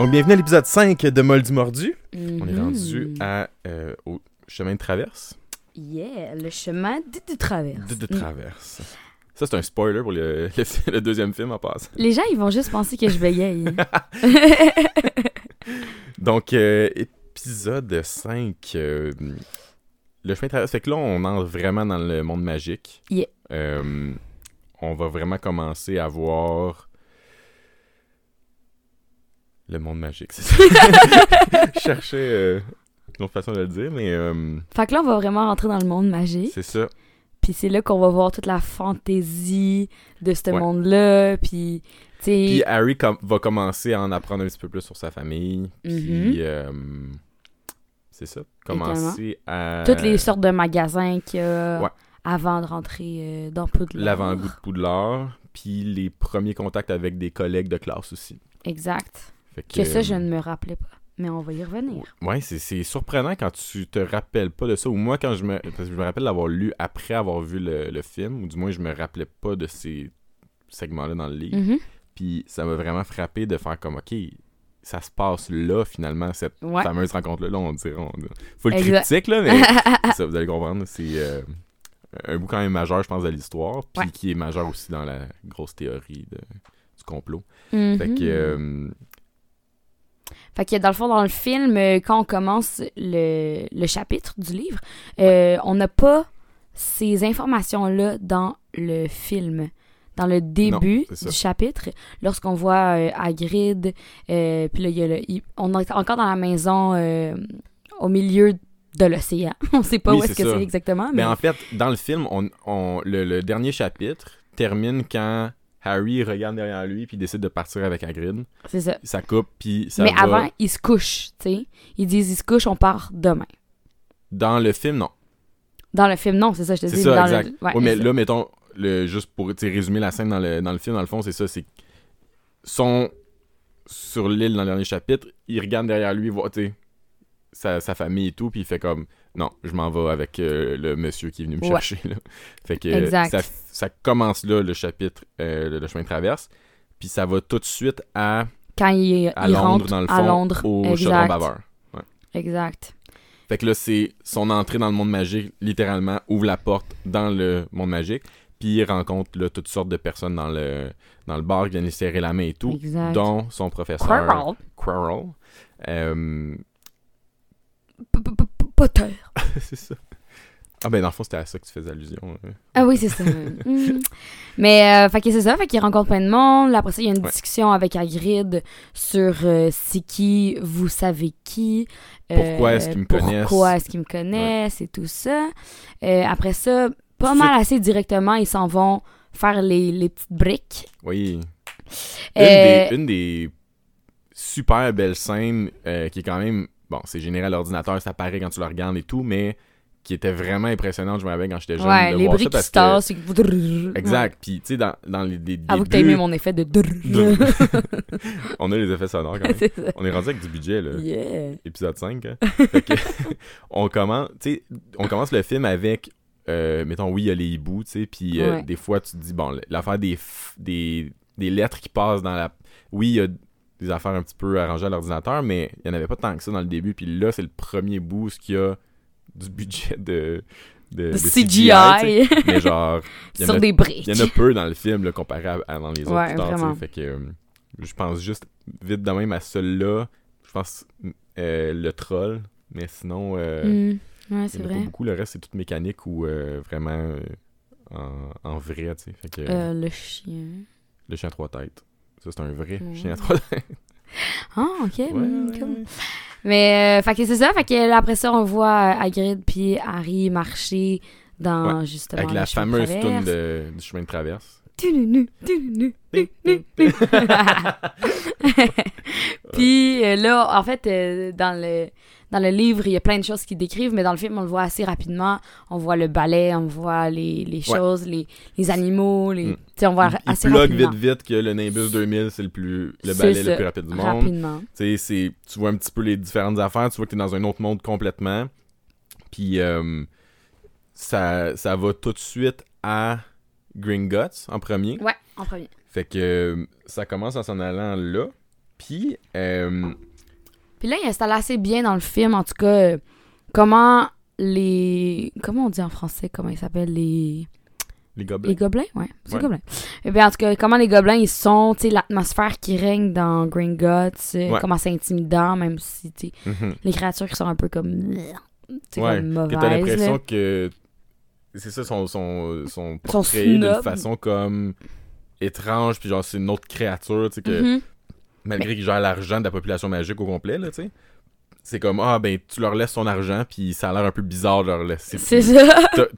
Donc, bienvenue à l'épisode 5 de Moldu Mordu. On est rendu à, euh, au chemin de traverse. Yeah, le chemin de, de traverse. De, de traverse. Ça, c'est un spoiler pour le, le- le deuxième film en passant. Les gens, ils vont juste penser que je bégaye. Donc, euh, épisode 5. euh, le chemin de traverse. Fait que là, on entre vraiment dans le monde magique. Yeah. Euh, on va vraiment commencer à voir le monde magique, c'est ça. Je cherchais euh, une autre façon de le dire, mais euh, fait que là, on va vraiment rentrer dans le monde magique. c'est ça. Puis c'est là qu'on va voir toute la fantaisie de ce Ouais. monde-là. Puis. Puis Harry com- va commencer à en apprendre un petit peu plus sur sa famille. Puis, euh, c'est ça. Commencer à. toutes les sortes de magasins qu'il y a Ouais. avant de rentrer euh, dans Poudlard. L'avant-goût de Poudlard. Puis les premiers contacts avec des collègues de classe aussi. Exact. Fait Que ça, je euh, ne me rappelais pas. Mais on va y revenir. Ouais, c'est, c'est surprenant quand tu te rappelles pas de ça. Ou moi, quand je me. Parce que je me rappelle l'avoir lu après avoir vu le, le film, ou du moins, je me rappelais pas de ces segments-là dans le livre. Mhm. Puis ça m'a vraiment frappé de faire comme, OK, ça se passe là, finalement, cette Ouais. fameuse rencontre-là. Là, on dirait. On, faut le Exact. critique, là, mais ça, vous allez comprendre. C'est euh, un bout quand même majeur, je pense, de l'histoire. Puis Ouais. qui est majeur aussi dans la grosse théorie de- du complot. Mhm. Fait que. euh, Fait que dans le fond, dans le film, euh, quand on commence le, le chapitre du livre, euh, on n'a pas ces informations-là dans le film. Dans le début du chapitre, lorsqu'on voit euh, Hagrid, euh, puis là, il y a le- on est encore dans la maison au milieu de l'océan. on sait pas Oui, où est-ce que c'est exactement, Mais mais... en fait, dans le film, on, on- le, le dernier chapitre termine quand Harry regarde derrière lui puis décide de partir avec Hagrid. c'est ça. Ça coupe puis ça mais va... avant, ils se couchent, tu sais. Ils disent, ils se couchent, on part demain. Dans le film, non. Dans le film, non, c'est ça, je te C'est dis. ça, dans exact. Le... Ouais, Ouais, mais c'est ça. là, mettons, le, juste pour résumer la scène dans le, dans le film, dans le fond, c'est ça, c'est sont sur l'île dans le dernier chapitre, il regarde derrière lui, voit, tu sais, sa, sa famille et tout, puis il fait comme, non, je m'en vais avec euh, le monsieur qui est venu me Ouais. chercher, là. Fait que Exact. ça, ça commence là, le chapitre, euh, le, le chemin de traverse, puis ça va tout de suite à, Quand ils, à Londres, dans le fond, à Londres. au exact. baveur. Exact. Fait que là, c'est son entrée dans le monde magique, littéralement, ouvre la porte dans le monde magique, puis il rencontre là, toutes sortes de personnes dans le, dans le bar qui viennent lui serrer la main et tout, Exact. dont son professeur Quirrell. Euh, Potter. c'est ça. Ah ben dans le fond, c'était à ça que tu faisais allusion. hein. Ah oui, c'est ça. Mm. Mais, euh, fait que c'est ça, fait qu'il rencontre plein de monde. Après ça, il y a une Ouais. discussion avec Hagrid sur euh, c'est qui, vous savez qui. euh, Pourquoi est-ce qu'ils me connaissent? Pourquoi est-ce qu'ils me connaissent et tout ça. Euh, après ça, pas mal assez directement, ils s'en vont faire les, les petites briques. Oui. Une, Euh, des, une des super belles scènes euh, qui est quand même... Bon, c'est généré à l'ordinateur, ça paraît quand tu le regardes et tout, mais qui était vraiment impressionnante, je me rappelle quand j'étais jeune, ouais, de les voir briques ça qui se que... tassent. et- Exact. Puis, tu sais, dans, dans les, les Avoue que t'as aimé mon effet de. on a les effets sonores quand même. on est rendu avec du budget, là. Yeah. Épisode 5. hein. Fait que, on, commence, on commence le film avec, euh, mettons, oui, il y a les hiboux, tu sais, puis euh, Ouais. des fois, tu te dis, bon, l'affaire des, des, des lettres qui passent dans la... Oui, il y a des affaires un petit peu arrangées à l'ordinateur, mais il n'y en avait pas tant que ça dans le début. Puis là, c'est le premier bout où il y a du budget de, de, CGI. Mais genre, Sur a- des briques. il y en a peu dans le film là, comparé à, à dans les autres Ouais, vraiment. Fait que euh, je pense juste vite de même à celle-là. Je pense euh, le troll, mais sinon euh, Mm. Ouais, c'est vrai. beaucoup. Le reste c'est toute mécanique ou euh, vraiment en, en vrai, tu sais. Fait que le chien. le chien à trois têtes. Ça c'est un vrai Ouais. chien à trois têtes. Ah, ok. Ouais, mm, ouais, cool. Ouais. Mais, euh, fait que c'est ça. Fait que après ça, on voit euh, Hagrid puis Harry marcher dans justement. Avec la fameuse toune du chemin de traverse. Puis euh, là, en fait, euh, dans le dans le livre, il y a plein de choses qui décrivent, mais dans le film, on le voit assez rapidement. On voit le ballet, on voit les, les Ouais. choses, les, les animaux, les... Mm. On voit il il assez plug rapidement. vite vite que le Nimbus 2000 c'est le plus le balai le plus rapide du monde. Rapidement. C'est- tu vois un petit peu les différentes affaires, tu vois que tu es dans un autre monde complètement. Puis euh, ça, ça va tout de suite à Gringotts en premier. Ouais, en premier. Fait que euh, ça commence en s'en allant là. Puis, euh, Puis là, il installe assez bien dans le film, en tout cas, euh, comment les... Comment on dit en français? Comment ils s'appellent? Les... les gobelins. Les gobelins? Ouais, c'est Ouais. gobelins. Et bien, en tout cas, comment les gobelins, ils sont, tu sais, l'atmosphère qui règne dans Green Guts, euh, Ouais. comment c'est intimidant, même si, tu Mhm. les créatures qui sont un peu comme... C'est Ouais, comme Puis mauvaises, t'as l'impression que c'est ça, son, son, son Sont portrait d'une façon comme étrange, puis genre c'est une autre créature, tu sais, que Mhm. malgré qu'il gère l'argent de la population magique au complet, là, tu sais. C'est comme, ah ben, tu leur laisses ton argent, puis ça a l'air un peu bizarre de leur laisser. C'est ça.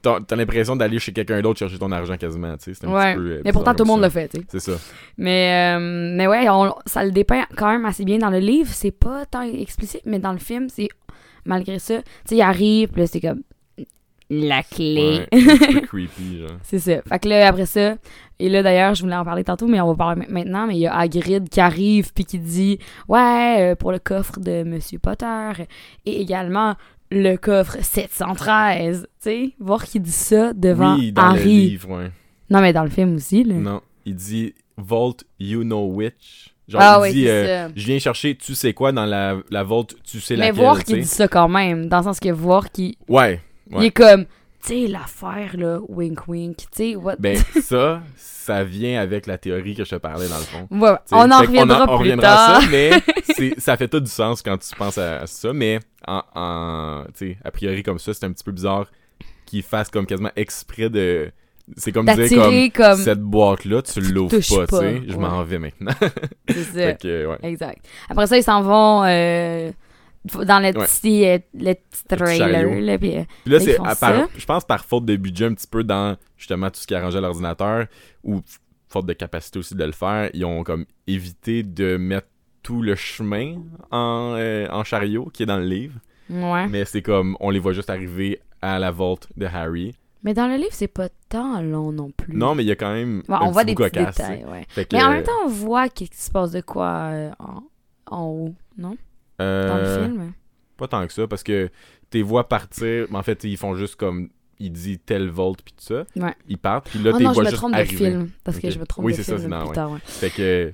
T'as- l'impression d'aller chez quelqu'un d'autre chercher ton argent quasiment, tu sais. C'est un Ouais. petit peu. euh, Mais pourtant, tout le monde le fait, tu sais. C'est ça. Mais, euh, mais ouais, on- ça le dépeint quand même assez bien dans le livre. C'est pas tant explicite, mais dans le film, c'est malgré ça. Tu sais, il arrive, puis là, c'est comme la clé. Ouais, creepy, genre. c'est ça. Fait que là, après ça, et là d'ailleurs, je voulais en parler tantôt, mais on va parler ma- maintenant. Mais il y a Hagrid qui arrive, puis qui dit Ouais, euh, pour le coffre de Monsieur Potter, et également le coffre 713. Tu sais, voir qu'il dit ça devant Oui, dans Harry. le livre, ouais. Non, mais dans le film aussi, là. Non, il dit Vault, you know which. Genre, ah il oui, dit euh. Je viens chercher, tu sais quoi, dans la, la Vault, tu sais Mais laquelle. voir tu qu'il dit ça quand même, dans le sens que voir qu'il Ouais. Il est comme, tu sais, l'affaire, là, wink wink, tu sais, what? Ben, ça, ça vient avec la théorie que je te parlais, dans le fond. Ouais, T'sais, on en reviendra on plus reviendra tard. à ça, mais ça fait tout du sens quand tu penses à, à ça. Mais, en, en tu sais, a priori, comme ça, c'est un petit peu bizarre qu'ils fassent comme quasiment exprès de. C'est comme dire comme. Comme. Cette boîte-là, tu l'ouvres touches pas, tu pas, sais. Je m'en vais maintenant. C'est ça. fait que, ouais. Exact. Après ça, ils s'en vont euh, dans le Ouais. petit, euh, le petit trailer, chariot. là, puis, euh, Puis là, c'est je pense par faute de budget un petit peu dans justement tout ce qui arrangeait l'ordinateur ou faute de capacité aussi de le faire, ils ont comme évité de mettre tout le chemin en, euh, en chariot qui est dans le livre. ouais. Mais c'est comme on les voit juste arriver à la vault de Harry. Mais dans le livre, c'est pas tant long non plus. Non, mais il y a quand même Ouais, un on voit petit des bout petits détails, ouais. Mais en même temps, on voit qu'il se passe de quoi en, en haut, non? Euh, Dans le film. Pas tant que ça, parce que tes vois partir, mais en fait, ils font juste comme il dit tel volt puis tout ça. Ouais. Ils partent, puis là, oh t'es vois me juste trompe de arriver. film. Parce que je me trompe Oui, de c'est ça, film c'est plus tard, ouais. Fait que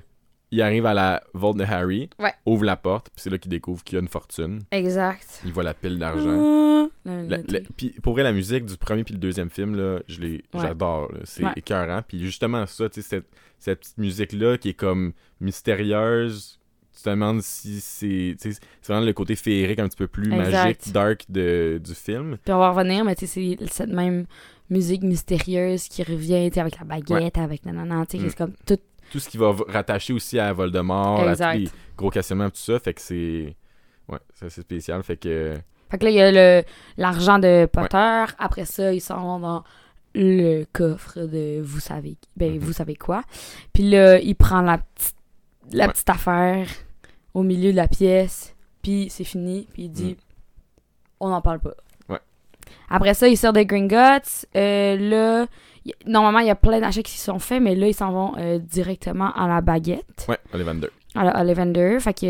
il arrive à la vault de Harry, Ouais. ouvre la porte, puis c'est là qu'il découvre qu'il y a une fortune. Exact. Il voit la pile d'argent. Truc. puis pour vrai, la musique du premier puis le deuxième film, là, je l'ai, Ouais. j'adore. C'est Ouais. écœurant. Puis justement, ça, tu sais, cette, cette petite musique-là qui est comme mystérieuse. Tu te demandes si c'est. C'est vraiment le côté féerique un petit peu plus Exact. magique, dark de, du film. Puis on va revenir, mais tu sais, c'est cette même musique mystérieuse qui revient, tu sais, avec la baguette, avec nanana, tu sais, Mm. c'est comme tout. Tout ce qui va rattacher aussi à Voldemort, à Exact. tous les gros questionnements, tout ça. Fait que c'est. Ouais, c'est assez spécial. Fait que. Fait que là, il y a le- l'argent de Potter. Après ça, ils s'en vont dans le coffre de vous savez ben Mhm. vous savez quoi. Puis là, il prend la petite la Ouais. petite affaire au milieu de la pièce, puis c'est fini, puis il dit Mm. on n'en parle pas. Ouais. Après ça, il sort de Gringotts. Euh, là, y- normalement, il y a plein d'achats qui sont faits, mais là, ils s'en vont euh, directement à la baguette. Ouais, Ollivander. à la Ollivander. Fait que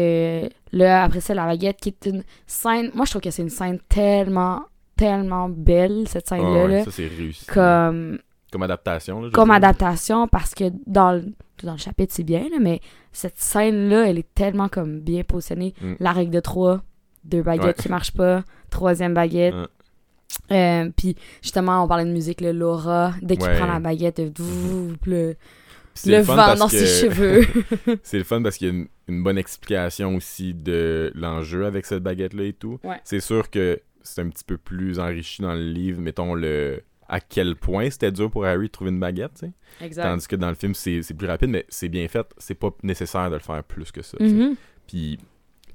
euh, là, après ça, la baguette, qui est une scène. Moi, je trouve que c'est une scène tellement, tellement belle, cette Ah scène-là. ouais, ça, c'est réussi. comme, Comme adaptation. Là, comme dire. adaptation, parce que dans le, dans le chapitre, c'est bien, là, mais cette scène-là, elle est tellement comme bien positionnée. Mm. La règle de trois, deux baguettes Ouais. qui marchent pas, troisième baguette. Ouais. Euh, puis justement, on parlait de musique, là, Laura, dès qu'il Ouais. prend la baguette, euh, douh, le, le le vent dans que- ses cheveux. C'est le fun parce qu'il y a une, une bonne explication aussi de l'enjeu avec cette baguette-là et tout. C'est sûr que c'est un petit peu plus enrichi dans le livre, mettons le à quel point c'était dur pour Harry de trouver une baguette, tu sais. exact. Tandis que dans le film, c'est plus rapide, mais c'est bien fait. C'est pas nécessaire de le faire plus que ça. Mhm. Puis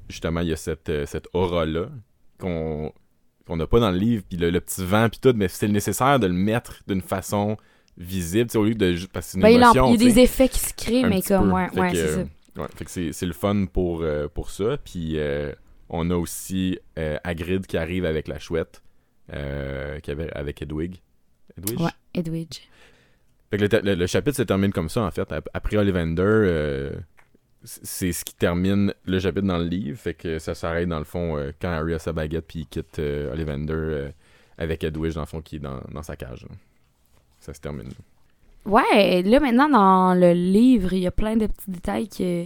justement, il y a cette, euh, cette aura-là qu'on qu'on n'a pas dans le livre, puis le, le petit vent, puis tout, mais c'est nécessaire de le mettre d'une façon visible, au lieu de... Parce que c'est une Ben, émotion, il y a des effets qui se créent, mais comme, ouais, ouais, c'est ça. euh, ouais, fait que c'est le fun pour, euh, pour ça. Puis euh, on a aussi Hagrid qui arrive avec la chouette, qui avait, avec Edwig. Edwige? Ouais, Edwidge. Fait que le, le- le chapitre se termine comme ça, en fait. Ap- Après Ollivander, euh, c'est ce qui termine le chapitre dans le livre. Fait que ça s'arrête, dans le fond, euh, quand Harry a sa baguette, puis il quitte euh, Ollivander euh, avec Edwige, dans le fond, qui est dans, dans sa cage. là. Ça se termine. Ouais, là maintenant dans le livre, il y a plein de petits détails que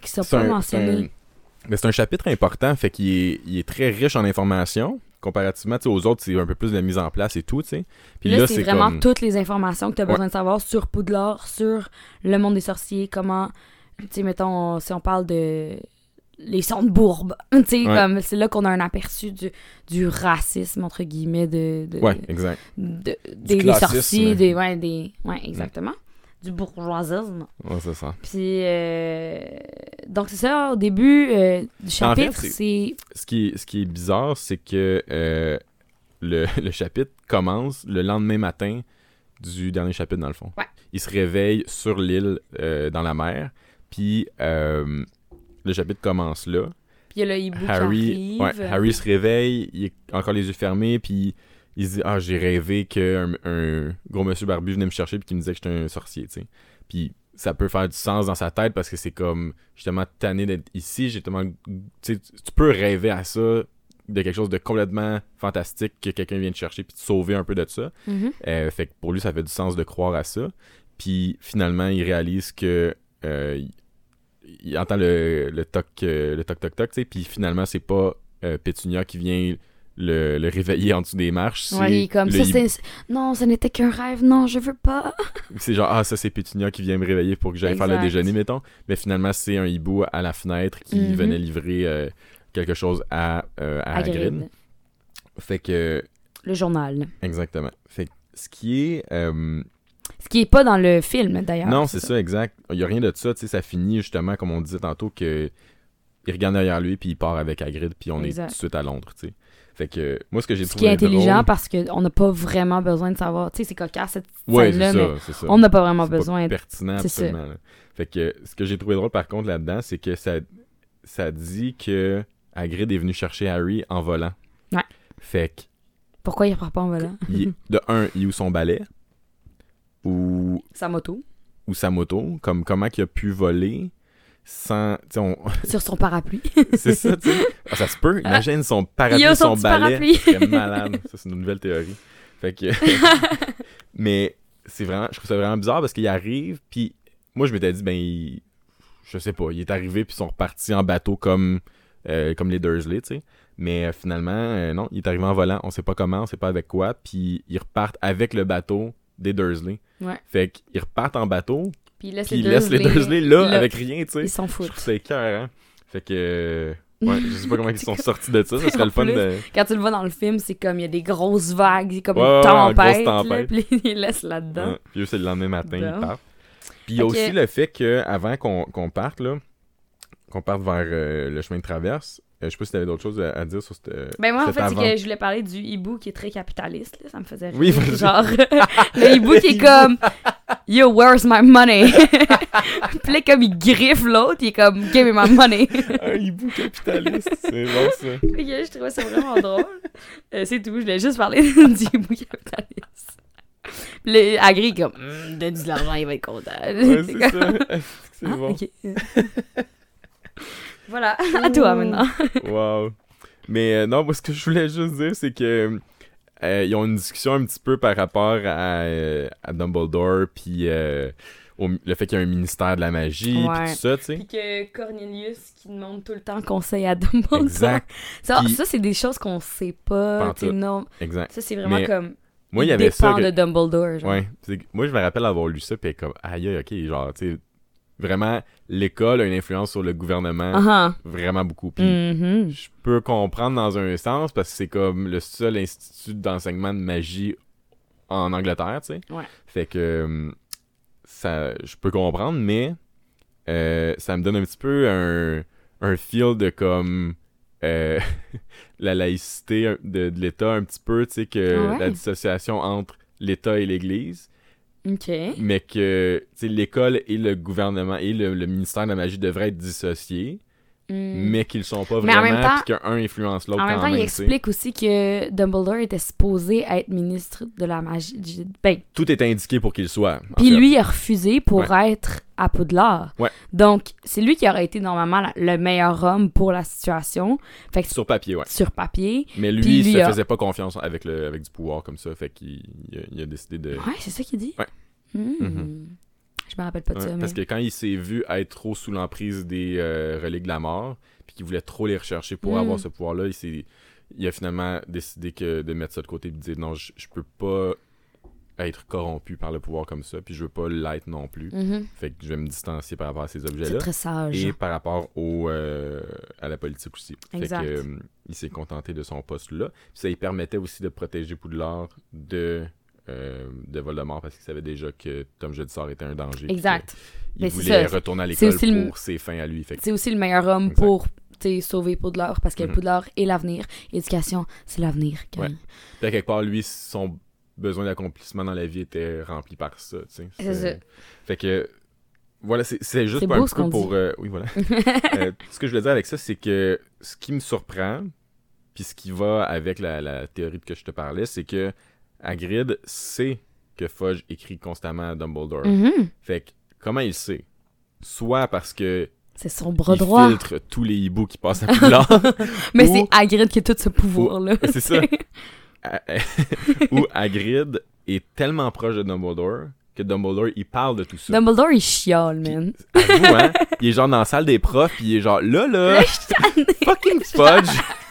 qui sont pas un- mentionnés. un- mais c'est un chapitre important, fait qu'il est, il est très riche en informations. Comparativement aux autres, c'est un peu plus de la mise en place et tout, tu sais. Puis là, là, c'est vraiment comme... toutes les informations que tu as Ouais. besoin de savoir sur Poudlard, sur le monde des sorciers, comment, tu sais, mettons, si on parle de les sondes bourbes, tu sais, Ouais. comme c'est là qu'on a un aperçu du, du racisme, entre guillemets, de, de, Ouais, exact. de- des, sorciers, des, ouais, des, ouais, exactement, du bourgeoisisme. Ouais, c'est ça. Puis, euh, donc c'est ça, au début euh, du chapitre, c'est- c'est... Ce qui est, ce qui est bizarre, c'est que euh, le, le chapitre commence le lendemain matin du dernier chapitre, dans le fond. Ouais. Il se réveille sur l'île, dans la mer, puis euh, le chapitre commence là. Puis il y a le hibou Harry, qui ouais, arrive. Harry se réveille, il est encore les yeux fermés, puis il se dit Ah, j'ai rêvé qu'un un gros monsieur barbu venait me chercher puis qu'il me disait que j'étais un sorcier, tu sais. Puis ça peut faire du sens dans sa tête parce que c'est comme justement tanné d'être ici, j'ai tellement. Tu peux rêver à ça, de quelque chose de complètement fantastique que quelqu'un vient te chercher puis te sauver un peu de ça. Mhm. Euh, fait que pour lui, ça fait du sens de croire à ça. Puis finalement, il réalise que euh, il, entend le, le toc, euh, le toc toc toc, tu sais. Puis finalement, c'est pas euh, Pétunia qui vient le, le réveiller en dessous des marches. Ouais, il est comme ça, c'est... Non, ce n'était qu'un rêve, non, je veux pas. C'est genre ah ça c'est Pétunia qui vient me réveiller pour que j'aille faire le déjeuner mettons. Mais finalement, c'est un hibou à la fenêtre qui Mhm. venait livrer euh, quelque chose à, euh, à Hagrid. Hagrid. Fait que Le journal. exactement. Fait que ce qui est euh, Ce qui est pas dans le film, d'ailleurs. Non, c'est ça. exact. Il y a rien de ça, tu sais, ça finit justement, comme on disait tantôt, que il regarde derrière lui, puis il part avec Hagrid, puis on Exact. est tout de suite à Londres, tu sais. Fait que, moi, ce que j'ai Ce trouvé qui est intelligent drôle- parce qu'on n'a pas vraiment besoin de savoir. Tu sais, c'est cocasse cette Ouais, scène-là, mais ça, ça. on n'a pas vraiment besoin de. pertinent, c'est ça. absolument. là. Fait que, ce que j'ai trouvé drôle, par contre, là-dedans, c'est que ça, ça dit que Hagrid est venu chercher Harry en volant. Ouais. Fait que, Pourquoi il repart pas en volant? Il- de un, il où son balai? Ou Sa moto. ou sa moto, comme comment il a pu voler? Sans. on- Sur son parapluie. c'est ça, tu sais. Ah, ça se peut. Imagine son parapluie, son son balai. C'est malade. Ça, c'est une nouvelle théorie. Fait que. Mais c'est vraiment. Je trouve ça vraiment bizarre parce qu'il arrive, puis moi, je m'étais dit, ben, il- je sais pas, il est arrivé, puis ils sont repartis en bateau comme, euh, comme les Dursley, tu sais. Mais euh, finalement, euh, non, il est arrivé en volant, on sait pas comment, on sait pas avec quoi, puis ils repartent avec le bateau des Dursley. Ouais. Fait qu'ils repartent en bateau, Puis il laisse les ils laissent les Dursley là, là. avec rien, tu sais. Ils s'en foutent. ça écœurant. Fait que. euh, Ouais, je sais pas comment ils sont sortis de ça. Ça serait le fun plus, de. Quand tu le vois dans le film, c'est comme il y a des grosses vagues, c'est comme Ouais, une tempête. tempête. là, puis il laisse là-dedans. Ouais. Puis eux, c'est le lendemain matin, Bon. ils partent. Puis il y a aussi le fait qu'avant qu'on parte, là, qu'on parte vers euh, le chemin de traverse, euh, je sais pas si t'avais d'autres choses à, à dire sur cette. Ben moi, en fait, c'est que je voulais parler du hibou qui est très capitaliste. Là. Ça me faisait rire. Oui. Genre, le hibou qui est comme « Yo, where's my money? » Puis là, comme il griffe l'autre, il est comme « Give me my money. » Un hibou capitaliste, c'est bon ça. Ok, je trouvais ça vraiment drôle. Euh, c'est tout, je voulais juste parler du hibou capitaliste. Puis le Agri comme Hmm, Donne-lui de l'argent, il va être content. Ouais, c'est ça. C'est Ah, bon? ok. voilà, à toi maintenant. Wow. Mais euh, non, moi, ce que je voulais juste dire, c'est que euh, ils ont une discussion un petit peu par rapport à, euh, à Dumbledore, puis euh, au- le fait qu'il y a un ministère de la magie, puis tout ça, tu sais. Puis que Cornelius qui demande tout le temps conseil à Dumbledore. Exact, Ça, ça c'est des choses qu'on sait pas. Non. exact. Ça, c'est vraiment Mais comme. Moi, il y avait ça. que- de Dumbledore. Genre. Ouais. Moi, je me rappelle avoir lu ça, puis comme, aïe, aïe, ok, genre, tu sais, vraiment, l'école a une influence sur le gouvernement, Ah vraiment beaucoup. Puis. Mhm. je peux comprendre dans un sens, parce que c'est comme le seul institut d'enseignement de magie en Angleterre, tu sais. Ouais. Fait que hum, ça, je peux comprendre, mais euh, ça me donne un petit peu un, un feel de comme euh, la laïcité de, de l'État un petit peu, tu sais, que Ah ouais? la dissociation entre l'État et l'Église, Mais que l'école et le gouvernement et le, le ministère de la magie devraient être dissociés, Mm. mais qu'ils le sont pas vraiment, puis qu'un influence l'autre En même temps, il même, explique aussi que Dumbledore était supposé être ministre de la magie. Ben, Tout est indiqué pour qu'il soit. puis lui, il a refusé pour être à Poudlard. Ouais. Donc, c'est lui qui aurait été normalement le meilleur homme pour la situation. Fait que Sur papier, ouais. sur papier. Mais lui, il se a- faisait pas confiance avec, le, avec du pouvoir comme ça, fait qu'il il a, il a décidé de... Ouais, c'est ça qu'il dit. Ouais. Mhm. Je me rappelle pas de Ouais, ça. Parce mais- que quand il s'est vu être trop sous l'emprise des euh, reliques de la mort, puis qu'il voulait trop les rechercher pour Mm. avoir ce pouvoir-là, il, s'est- il a finalement décidé que de mettre ça de côté et de dire non, je, je peux pas être corrompu par le pouvoir comme ça, puis je veux pas l'être non plus. Mhm. Fait que je vais me distancier par rapport à ces C'est objets-là. très sage. Et par rapport au, euh, à la politique aussi. Exact. Fait que, euh, il s'est contenté de son poste là. Puis ça lui permettait aussi de protéger Poudlard de, euh, de Voldemort parce qu'il savait déjà que Tom Jedusor était un danger. Exact. Il Ben, c'est voulait retourner à l'école aussi le- pour ses fins à lui. Que- C'est aussi le meilleur homme Exact. pour sauver Poudlard parce que Mhm. Poudlard est l'avenir. Éducation, c'est l'avenir. Ouais. Puis à quelque part, lui, son besoin d'accomplissement dans la vie était rempli par ça. C'est ça. Fait que. Voilà, c'est juste beau un ce peu pour. euh, oui, voilà. Euh, ce que je voulais dire avec ça, c'est que ce qui me surprend, puis ce qui va avec la, la théorie que je te parlais, c'est que Hagrid sait que Fudge écrit constamment à Dumbledore. Mhm. Fait que, comment il sait? Soit parce que C'est son bras il droit. filtre tous les hiboux qui passent à Poudlard, Mais Ou- c'est Hagrid qui a tout ce pouvoir-là. c'est ça. Ou Hagrid est tellement proche de Dumbledore que Dumbledore, il parle de tout ça. Dumbledore, il chiale, man. Avoue, hein? Il est genre dans la salle des profs, puis il est genre là, là, fucking fudge.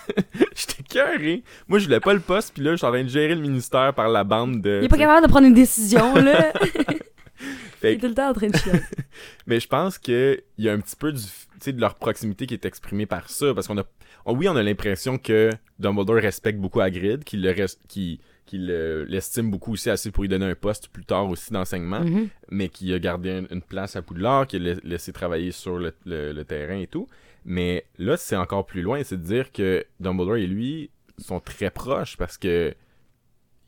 J'étais cœuré. Moi, je voulais pas le poste, puis là, je suis en train de gérer le ministère par la bande de. Il est pas capable de prendre une décision, là. Fait il est tout le temps en train de chialer. Mais je pense qu'il y a un petit peu du, de leur proximité qui est exprimée par ça. Parce qu'on a. oh oui, on a l'impression que Dumbledore respecte beaucoup Hagrid, qu'il le qu'il qu'il l'estime beaucoup aussi assez pour lui donner un poste plus tard aussi d'enseignement, Mhm. mais qui a gardé un- une place à Poudlard, qui a la- laissé travailler sur le, le- le terrain et tout. Mais là, c'est encore plus loin, c'est de dire que Dumbledore et lui sont très proches parce que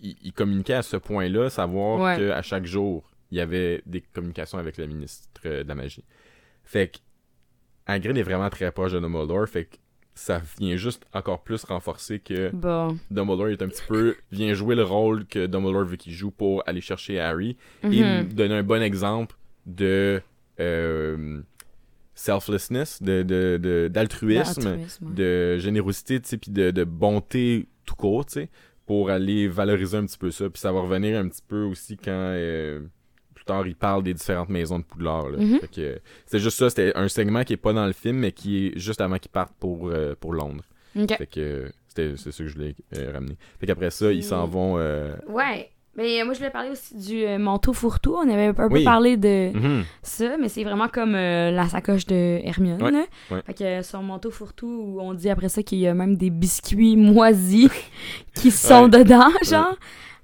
ils, ils communiquaient à ce point-là, savoir Ouais. qu'à chaque jour, il y avait des communications avec le ministre de la magie. Fait que Hagrid est vraiment très proche de Dumbledore, fait que ça vient juste encore plus renforcer que Bon. Dumbledore est un petit peu vient jouer le rôle que Dumbledore veut qu'il joue pour aller chercher Harry et Mhm. donner un bon exemple de euh, selflessness, de, de, de- d'altruisme, D'altruisme, ouais. de générosité, puis de, de bonté tout court, pour aller valoriser un petit peu ça, puis ça va revenir un petit peu aussi quand euh, plus tard il parle des différentes maisons de Poudlard. Que, c'est juste ça, c'était un segment qui est pas dans le film, mais qui est juste avant qu'il parte pour, euh, pour Londres. Ok. Fait que c'était c'est ça que je voulais euh, ramener. Fait qu'après ça, ils s'en Mm. vont. euh, Ouais. Mais euh, moi, je voulais parler aussi du euh, manteau fourre-tout. On avait un peu parlé de mhm. ça, mais c'est vraiment comme euh, la sacoche de Hermione. Ouais, là. ouais. Fait que son manteau fourre-tout, où on dit après ça qu'il y a même des biscuits moisis qui sont Ouais. dedans, genre.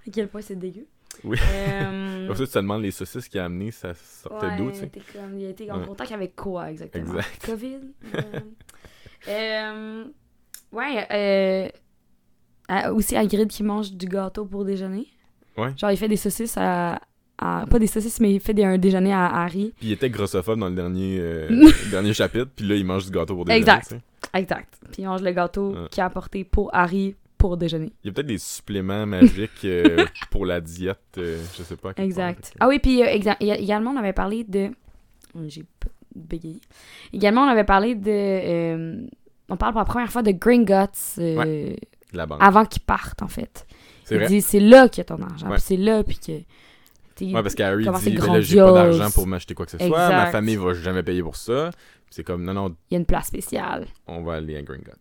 À quel point c'est dégueu. Oui. Euh, ça, tu te demandes les saucisses qu'il a amenées, ça sortait d'où, tu sais. comme- il a été en contact avec quoi exactement? Exact. Covid Ouais, aussi Hagrid qui mange du gâteau pour déjeuner. Ouais. Genre, il fait des saucisses à. à- pas des saucisses, mais il fait des, un déjeuner à Harry. Puis il était grossophobe dans le dernier, euh, dernier chapitre, puis là, il mange du gâteau pour déjeuner. Exact. Exact. Puis il mange le gâteau Ouais. qu'il a apporté pour Harry pour déjeuner. Il y a peut-être des suppléments magiques euh, pour la diète, euh, je sais pas. Exact. part, Ah oui, puis euh, également, on avait parlé de. J'ai p- bégayé. Également, on avait parlé de. on parle pour la première fois de Gringotts euh, La banque. avant qu'ils partent, en fait. C'est Il c'est là qu'il y a ton argent. Ouais. c'est là, puis que. Ouais, parce qu'Harry dit ben là, j'ai pas d'argent pour m'acheter quoi que ce soit, ma famille va jamais payer pour ça. C'est comme, non, non, Il y a une place spéciale. on va aller à Gringotts.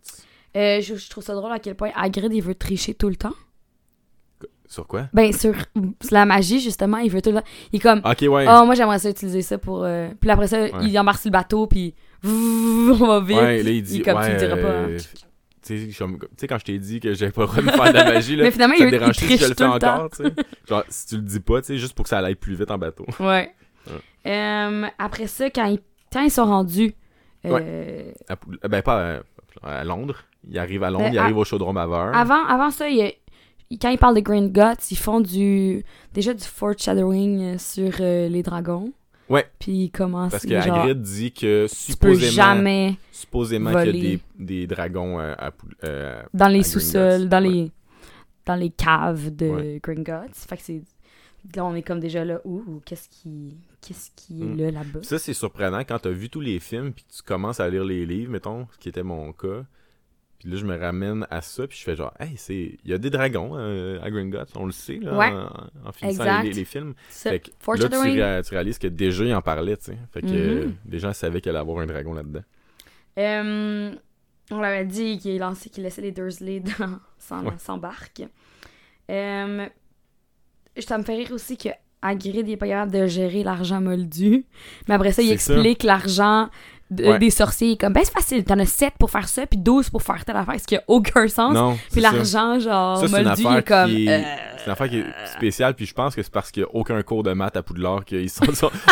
Euh, je, je trouve ça drôle à quel point Hagrid, il veut tricher tout le temps. Sur quoi? Ben, sur, la magie, justement, il veut tout le temps. Il est comme. Ok, ouais. Oh, moi j'aimerais ça utiliser ça pour. euh, Puis après ça, Ouais. il embarque sur le bateau, puis. On va vite. ouais, là, il dit, comme ouais, tu le diras pas. euh, Tu sais, quand je t'ai dit que j'avais pas le droit de faire de la magie, là, Mais finalement, ça il, dérange si je le fais le encore, tu sais. Genre, si tu le dis pas, tu sais, juste pour que ça aille plus vite en bateau. Ouais. Ouais. Euh, après ça, quand ils, quand ils sont rendus. euh, À Poul- ben, pas à, à Londres. Il arrive à Londres, Ben, il à- arrive au chaudron Maveur. avant, avant ça, il y a- quand ils parlent de Green Guts, ils font du déjà du foreshadowing euh, sur euh, les dragons. Ouais. Puis ils commencent. Parce que genre, Hagrid dit que tu peux supposément, jamais supposément qu'il y a des, des dragons euh, à Poul- euh, dans les à sous-sols, dans ouais. les dans les caves de Ouais. Gringotts. Fait que c'est là on est comme déjà là ouh, qu'est-ce qui qu'est-ce qui est Mm. là là-bas? Ça, c'est surprenant quand t'as vu tous les films puis tu commences à lire les livres, mettons, ce qui était mon cas. Puis là, je me ramène à ça, puis je fais genre, hey, c'est. Il y a des dragons euh, à Gringotts, on le sait, là, Ouais. en, en finissant les, les films. Fait que là, tu, foreshadowing. ré- tu réalises que déjà, il en parlait, tu sais. Fait que Mhm. euh, les gens savaient qu'il allait avoir un dragon là-dedans. Euh, on l'avait dit qu'il est lancé, qu'il laissait les Dursley dans, sans, Ouais. sans barque. Ça me fait rire aussi que Hagrid il est pas capable de gérer l'argent moldu. Mais après ça, il explique l'argent de- Ouais. des sorciers. Comme, ben c'est facile, t'en as 7 pour faire ça, puis 12 pour faire telle affaire, ce qui a aucun sens. Non, Puis l'argent, genre, Ça, c'est une affaire est comme. qui est- euh, C'est une affaire qui est spéciale, puis je pense que c'est parce qu'il n'y a aucun cours de maths à Poudlard qu'ils sont,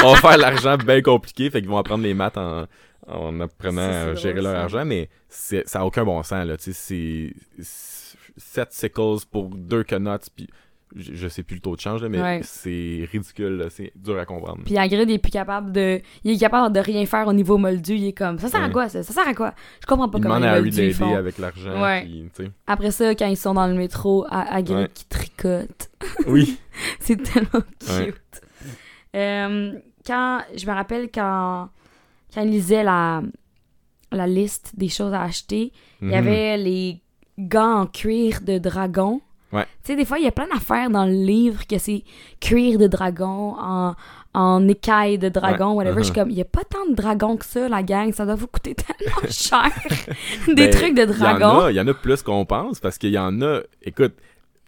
on va faire l'argent bien compliqué, fait qu'ils vont apprendre les maths en, en apprenant Ça, à gérer leur ça. argent, mais c'est- ça n'a aucun bon sens, là, tu sais, c'est 7 sickles pour 2 knots, puis je, je sais plus le taux de change, là, mais Ouais. c'est ridicule, c'est dur à comprendre. Puis Hagrid est plus capable de. Il est capable de rien faire au niveau moldu. Il est comme. Ça sert à quoi ça? Ça sert à quoi? Je comprends pas Il comment demande à Harry font. avec l'argent, Ouais. puis. Après ça, quand ils sont dans le métro, à Hagrid qui tricote. Oui, C'est tellement cute. Euh, quand, je me rappelle quand, quand il lisait la, la liste des choses à acheter, il y Mhm. avait les gants en cuir de dragon. Ouais. Tu sais, des fois, il y a plein d'affaires dans le livre que c'est cuir de dragon, en, en écaille de dragon, whatever. Je suis comme, il y a pas tant de dragons que ça, la gang. Ça doit vous coûter tellement cher. des Ben, trucs de y dragon. il y en a plus qu'on pense, parce qu'il y en a, écoute,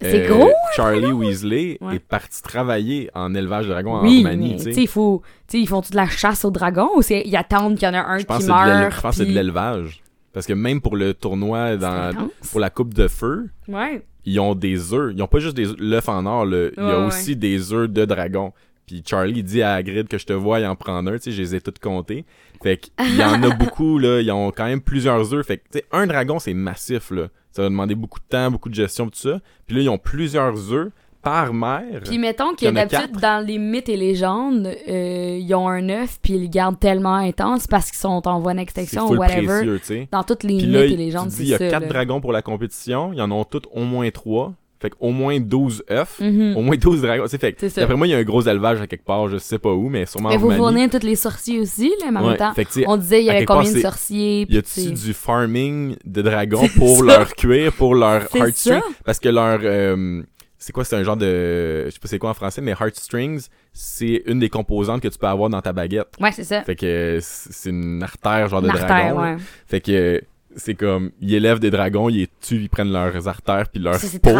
C'est Euh, gros, Charlie Weasley Ouais. est parti travailler en élevage de dragons Oui, en Roumanie, tu tu sais. sais, il faut. Tu sais, ils font-tu de la chasse aux dragons ou c'est ils attendent qu'il y en a un Je qui meurt? je pense que c'est de l'élevage. Parce que même pour le tournoi, dans, pour la coupe de feu, Ouais. Ils ont des œufs. Ils ont pas juste des œufs- l'œuf en or, là. il y a ouais. aussi des œufs de dragon. Puis Charlie dit à Hagrid que je te vois, il en prend un, tu sais, je les ai toutes comptés. Fait qu'il y en a beaucoup, là, ils ont quand même plusieurs œufs. Fait que, tu sais, un dragon, c'est massif, là. Ça va demander beaucoup de temps, beaucoup de gestion, tout ça. Puis là, ils ont plusieurs œufs par mère. Puis mettons que d'habitude, quatre. dans les mythes et légendes, euh, ils ont un œuf puis ils le gardent tellement intense parce qu'ils sont en voie c'est d'extinction ou whatever. précieux, tu sais. Dans toutes les Puis mythes là, et légendes, c'est dis, il y a ça. 4 là. dragons pour la compétition, ils en ont tous au moins 3. Fait qu'au moins 12 œufs. Mhm. Au moins 12 dragons. Sais, fait C'est ça. d'après moi, il y a un gros élevage à quelque part, je sais pas où, mais sûrement en vous fournir tous les sorciers aussi, là, mais en Ouais, même temps, fait que, on disait il y avait quelque part, combien de c'est- sorciers. y a-tu du farming de dragons C'est pour ça. leur cuir, pour leur C'est ça. Parce que leur... euh, c'est quoi, c'est un genre de... Je sais pas c'est quoi en français, mais heartstrings, c'est une des composantes que tu peux avoir dans ta baguette. Ouais, c'est ça. Fait que c'est une artère genre de artère, dragon. ouais. Fait que c'est comme, ils élèvent des dragons, ils les tuent, ils prennent leurs artères puis leurs peaux.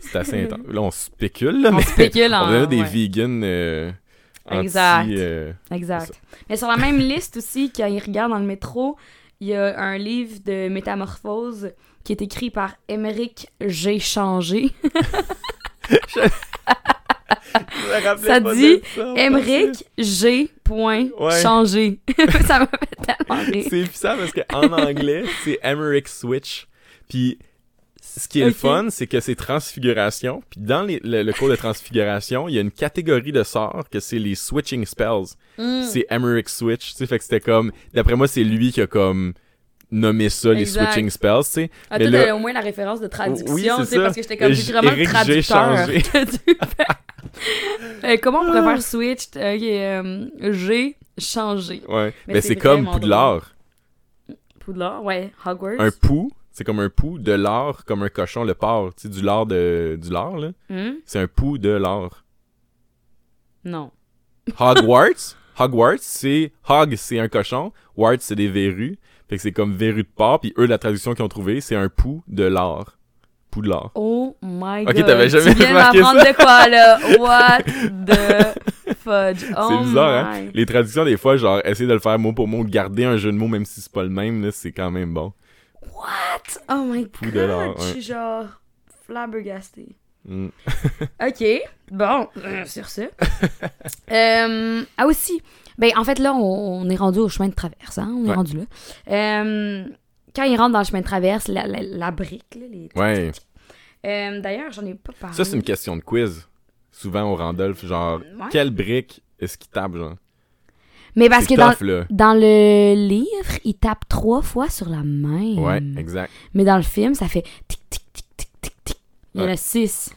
C'est assez intense. Là, on spécule, là, On mais spécule on en. dirait des ouais. vegans euh, anti... Exact. euh, Exact. Mais sur la même liste aussi, quand il regarde dans le métro, il y a un livre de métamorphose qui est écrit par Émeric G. Changé. je Ça dit ça, Émeric G. Point Ouais. changé. ça m'a fait tellement rire. C'est puissant parce qu'en anglais, c'est Emmerich Switch. Puis ce qui est le fun, c'est que c'est transfiguration. Puis dans les- le, le cours de transfiguration, il y a une catégorie de sorts que c'est les switching spells. Mm. C'est Emmerich Switch. Tu sais, fait que c'était comme. D'après moi, c'est lui qui a comme nommé ça les switching spells, tu sais. Ah, mais toi, là- au moins la référence de traduction, Oui, c'est parce que j'étais comme, j'ai vraiment Éric traducteur Changé. Euh, comment on pourrait faire switch? Ok, euh, G. Changé. Ouais. Mais Mais, c'est comme Poudlard. Poudlard, ouais. Hogwarts. Un pou, c'est comme un pou de l'or, comme un cochon, le porc. Tu sais, du lard de, du lard, là. Hmm? C'est un pou de l'or. Non. Hogwarts, Hogwarts, c'est Hog, c'est un cochon. Wart, c'est des verrues. Fait que c'est comme verrues de porc. Puis eux, la traduction qu'ils ont trouvé, c'est un pou de l'or. Pou de l'or. Oh my Ok, god. t'avais jamais tu viens m'apprendre de quoi, là? What the fudge? Oh c'est bizarre, hein? my. Les traductions, des fois, genre, essayer de le faire mot pour mot, garder un jeu de mots, même si c'est pas le même, là, c'est quand même bon. What? Oh my Pou god. de l'or, Je ouais. suis genre flabbergastée. Mm. OK. Bon, euh, sur ce. Euh, ah aussi, ben en fait là, on, on est rendu au chemin de traverse, hein? On est Ouais. rendu là. Euh, quand ils rentrent dans le chemin de traverse, la, la, la brique, là, les... Ouais. Euh, D'ailleurs, j'en ai pas parlé. Ça, c'est une question de quiz. Souvent au Randolph, genre, Ouais. quelle brique est-ce qu'il tape, genre? Mais parce que dans, le livre, il tape trois fois sur la main. Ouais, exact. Mais dans le film, ça fait tic, tic, tic, tic, tic, tic. Il y en a six.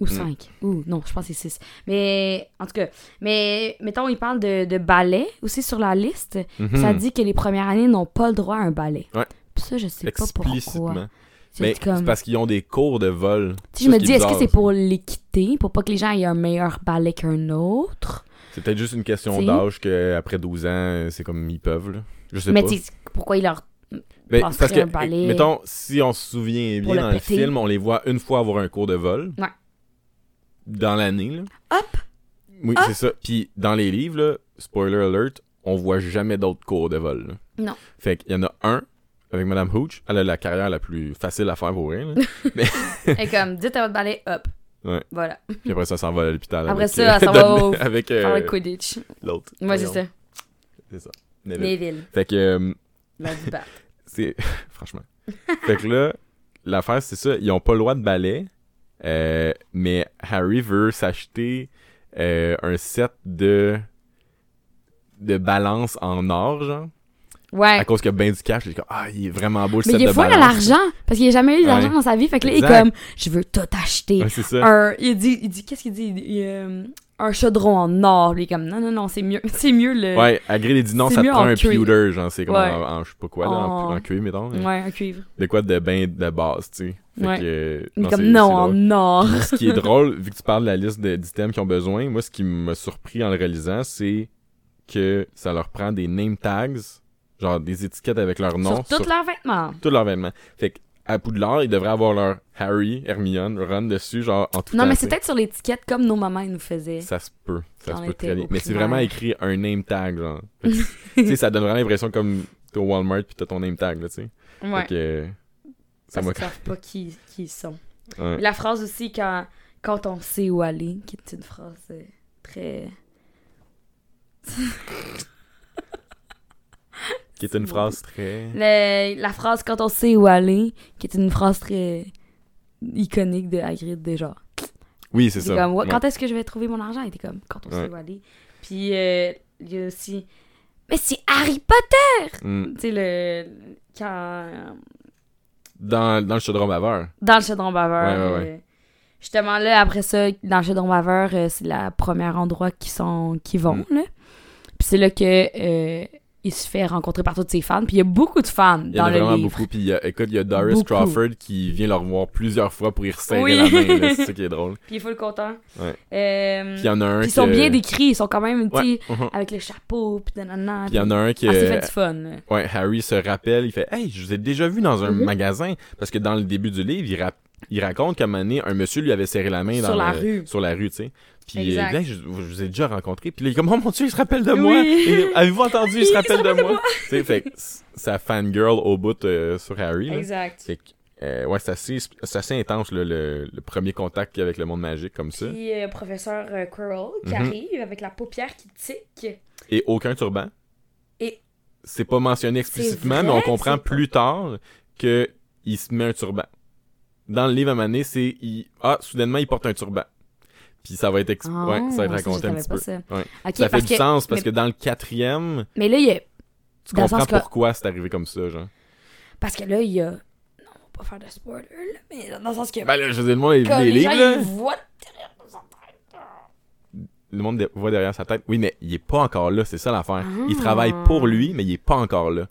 Ou Mm. cinq. Ou non, je pense que c'est six. Mais en tout cas, mais mettons, il parle de, de ballet aussi sur la liste. Mhm. Ça dit que les premières années n'ont pas le droit à un ballet. Ouais. ça, je sais pas pourquoi. Mais comme... c'est parce qu'ils ont des cours de vol. Tu je me dis, est-ce que c'est pour l'équité, pour pas que les gens aient un meilleur ballet qu'un autre? C'est peut-être juste une question d'âge qu'après 12 ans, c'est comme ils peuvent. Là. Je sais Mais pas. tu sais, pourquoi ils leur... Ben, parce que, un balai. mettons, si on se souvient bien le dans le péter. film, on les voit une fois avoir un cours de vol. Ouais. Dans l'année, là. Hop! Oui, c'est ça. Puis dans les livres, là, spoiler alert, on voit jamais d'autres cours de vol. là. Non. Fait qu'il y en a un avec Madame Hooch. Elle a la carrière la plus facile à faire pour rien. là. Et comme, dites à votre ballet, hop. Ouais. Voilà. Puis après ça, s'en va à l'hôpital. Après avec, ça, elle s'en va au- avec euh, le Quidditch. l'autre. Moi, c'est ça. C'est ça. Neville. Neville. Fait que, euh, La c'est. Franchement. fait que là, l'affaire, c'est ça. Ils ont pas le droit de balai. Euh, mais Harry veut s'acheter euh, un set de. de balance en or, genre. Ouais. À cause qu'il y a bien du cash. Il est comme, ah, il est vraiment beau le Mais set il de est fou à balance. l'argent. Parce qu'il a jamais eu d'argent Ouais. dans sa vie. Fait que là, il est comme, je veux tout acheter. Ouais, c'est ça. un, il dit, il dit qu'est-ce qu'il dit? Il euh, un chaudron en or. Lui, il est comme, non, non, non, c'est mieux, c'est mieux le. Ouais, Agré les dit non, ça te prend en un pewter, genre, c'est comme Ouais. en, en- je sais pas quoi, là, en, En- en cuir, mettons. Ouais, un cuivre. De quoi de bain de base, tu sais. Fait Ouais. que, non, comme, non, en or. Puis, ce qui est drôle, vu que tu parles de la liste d'items qu'ils ont besoin, moi, ce qui m'a surpris en le réalisant, c'est que ça leur prend des name tags, genre des étiquettes avec leur nom sur tous leurs vêtements. tous leurs vêtements. Fait que à Poudlard, ils devraient avoir leur Harry, Hermione, Ron dessus, genre en tout Non, temps, mais c'est peut-être sur l'étiquette comme nos mamans ils nous faisaient. Ça se peut. Ça Quand se peut très bien. Mais c'est vraiment écrit un name tag, genre. Tu sais, ça donne vraiment l'impression comme t'es au Walmart pis t'as ton name tag, là, tu sais. Ouais. Fait que. Parce qu'ils savent pas qui, qui ils sont. Ouais. La phrase aussi, quand, quand on sait où aller, qui est une phrase euh, très. Qui est une phrase très. Le- la phrase quand on sait où aller, qui est une phrase très iconique de Hagrid déjà. Oui, c'est ça. comme, Ouais, Ouais. quand est-ce que je vais trouver mon argent? Il était comme, quand on Ouais. sait où aller. Puis, euh, il y a aussi, mais c'est Harry Potter! Mm. Tu sais, le. Quand. Dans, dans le chaudron baveur. Dans le chaudron baveur. Ouais, ouais, ouais. euh, justement, là, après ça, dans le chaudron baveur, euh, c'est le premier endroit qui sont qui vont, Mm. là. Puis c'est là que euh, il se fait rencontrer par tous ses fans. Puis il y a beaucoup de fans Il y en dans a le vraiment livre. beaucoup. Puis, il y a- écoute, il y a Doris Beaucoup. Crawford qui vient leur voir plusieurs fois pour y resserrer Oui. la main. C'est ça qui est drôle. Puis il faut le content. Ouais. Euh, Puis, il y en a un ils qui. sont bien décrits. Ils sont quand même, tu Ouais. mhm. avec le chapeau, puis nanana. Puis, il y en a un qui. Ah, c'est fait du fun. Ouais, Harry se rappelle, il fait Hey, je vous ai déjà vu dans un Mhm. magasin. Parce que dans le début du livre, il, rap- il raconte qu'à un moment donné, un monsieur lui avait serré la main dans la le- rue. Sur la rue, tu sais. Puis il Exact. Hey, je, je vous ai déjà rencontré. Puis là, il est comme Oh mon dieu, il se rappelle de moi. Oui. Et, Avez-vous entendu, il se rappelle de moi? tu sais, ça fangirl au bout euh, sur Harry. là. Exact. Fait que, euh, ouais, c'est assez, assez intense là, le, le premier contact avec le monde magique comme ça. Puis euh, professeur euh, Quirrell qui Mhm. arrive avec la paupière qui tique. Et aucun turban. Et- C'est pas mentionné explicitement, mais on comprend plus tard que il se met un turban. Dans le livre à Mané, c'est il... ah soudainement il porte un turban. Puis ça va être ex- Ah, ouais, ça va être raconté un petit peu. ça. Ouais. Ça fait du que- sens parce mais- que dans le quatrième, Mais là, il y a. tu Dans comprends que- pourquoi c'est arrivé comme ça, genre. Parce que là, il y a. Non, on va pas faire de spoiler, là, mais dans le sens que. Ben là, je veux dire, le monde comme les gens, livres, là. voient derrière nos tête. Le monde de- voit derrière sa tête. Oui, mais il est pas encore là, c'est ça l'affaire. Il Ah. travaille pour lui, mais il est pas encore là.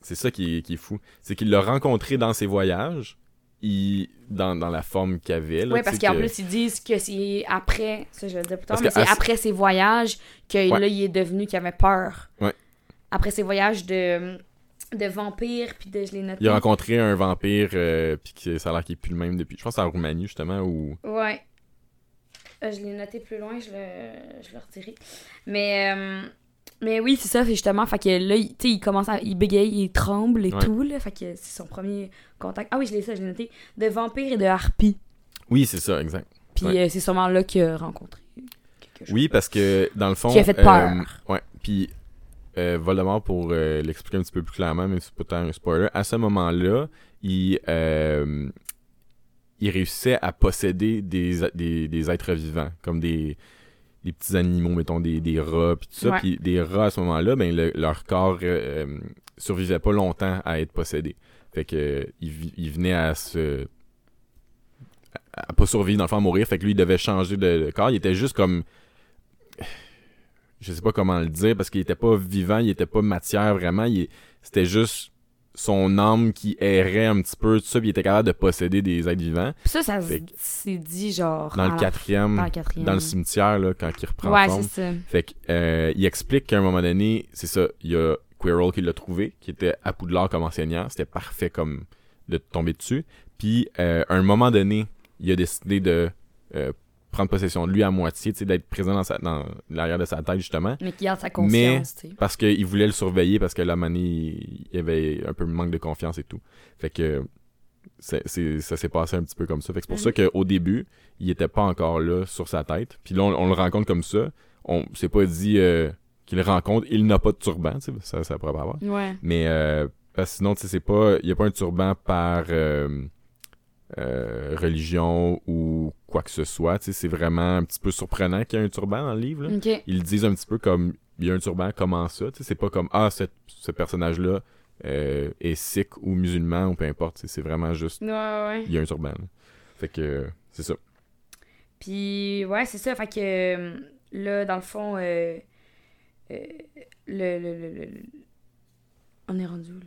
C'est ça qui est, qui est fou. C'est qu'il l'a rencontré dans ses voyages, il, dans, dans la forme qu'il avait. Là, Oui, parce qu'en que- plus, ils disent que c'est après, ça je vais le dire plus tard, Parce mais c'est à- après ses voyages que Ouais. il est devenu qu'il avait peur. Ouais. Après ses voyages de, de vampires, puis de. Je l'ai noté. Il a rencontré un vampire, euh, puis que ça a l'air qu'il est plus le même depuis. Je pense en Roumanie, justement, où. Ouais. Euh, je l'ai noté plus loin, je le, je retiré. Mais, euh, mais oui, c'est ça, fait justement. Fait que là, il, tu sais, il commence à. Il bégaye, il tremble et Ouais. tout, là. Fait que c'est son premier contact. Ah oui, je l'ai ça, je l'ai noté. De vampire et de harpie. Oui, c'est ça, exact. Puis Ouais. euh, c'est sûrement là qu'il a rencontré quelque chose. Oui, parce que dans le fond. Qui a fait peur. euh, ouais. Puis euh, Voldemort, pour euh, l'expliquer un petit peu plus clairement, même si c'est pas tant un spoiler, à ce moment-là, il, euh, il réussissait à posséder des, des, des êtres vivants, comme des, des petits animaux, mettons des, des rats, puis tout ça. Ouais. Puis des rats, à ce moment-là, ben, le- leur corps euh, euh, survivait pas longtemps à être possédé. Fait que euh, il, venait à se à, à pas survivre, dans le fond, à mourir. Fait que lui, il devait changer de, de corps. Il était juste comme je sais pas comment le dire parce qu'il était pas vivant, il était pas matière vraiment, il- c'était juste son âme qui errait un petit peu, tout ça, puis il était capable de posséder des êtres vivants. Puis ça, ça Fait se- c'est dit genre. Dans le quatrième, Dans le quatrième. dans le cimetière, là, quand il reprend Ouais, forme. c'est ça. Fait que, euh, il explique qu'à un moment donné, c'est ça, il y a Quirrell qui l'a trouvé, qui était à Poudlard comme enseignant. C'était parfait comme de tomber dessus. Puis, euh, à un moment donné, il a décidé de euh, prendre possession de lui à moitié, tu sais, d'être présent dans, sa- dans l'arrière de sa tête, justement. Mais qui garde sa conscience, tu sais. Parce qu'il voulait le surveiller, parce que la manie, il y avait un peu manque de confiance et tout. Fait que c'est, c'est- ça s'est passé un petit peu comme ça. Fait que c'est pour ça Mhm. qu'au début, il était pas encore là sur sa tête. Puis là, on, on le rencontre comme ça. On s'est pas dit euh, qu'il le rencontre, il n'a pas de turban, tu sais, ça, ça pourrait pas avoir. Ouais. Mais euh, parce que sinon, tu sais, c'est pas. Il n'y a pas un turban par euh, euh, religion ou quoi que ce soit. C'est vraiment un petit peu surprenant qu'il y ait un turban dans le livre. là ils le disent un petit peu comme il y a un turban, comment ça C'est pas comme ah, cette- ce personnage-là euh, est sikh ou musulman ou peu importe. C'est vraiment juste Ouais, ouais. il y a un turban. là. Fait que c'est ça. Puis, ouais, c'est ça. Fait que euh, là, dans le fond, euh, le- On est rendu où, là?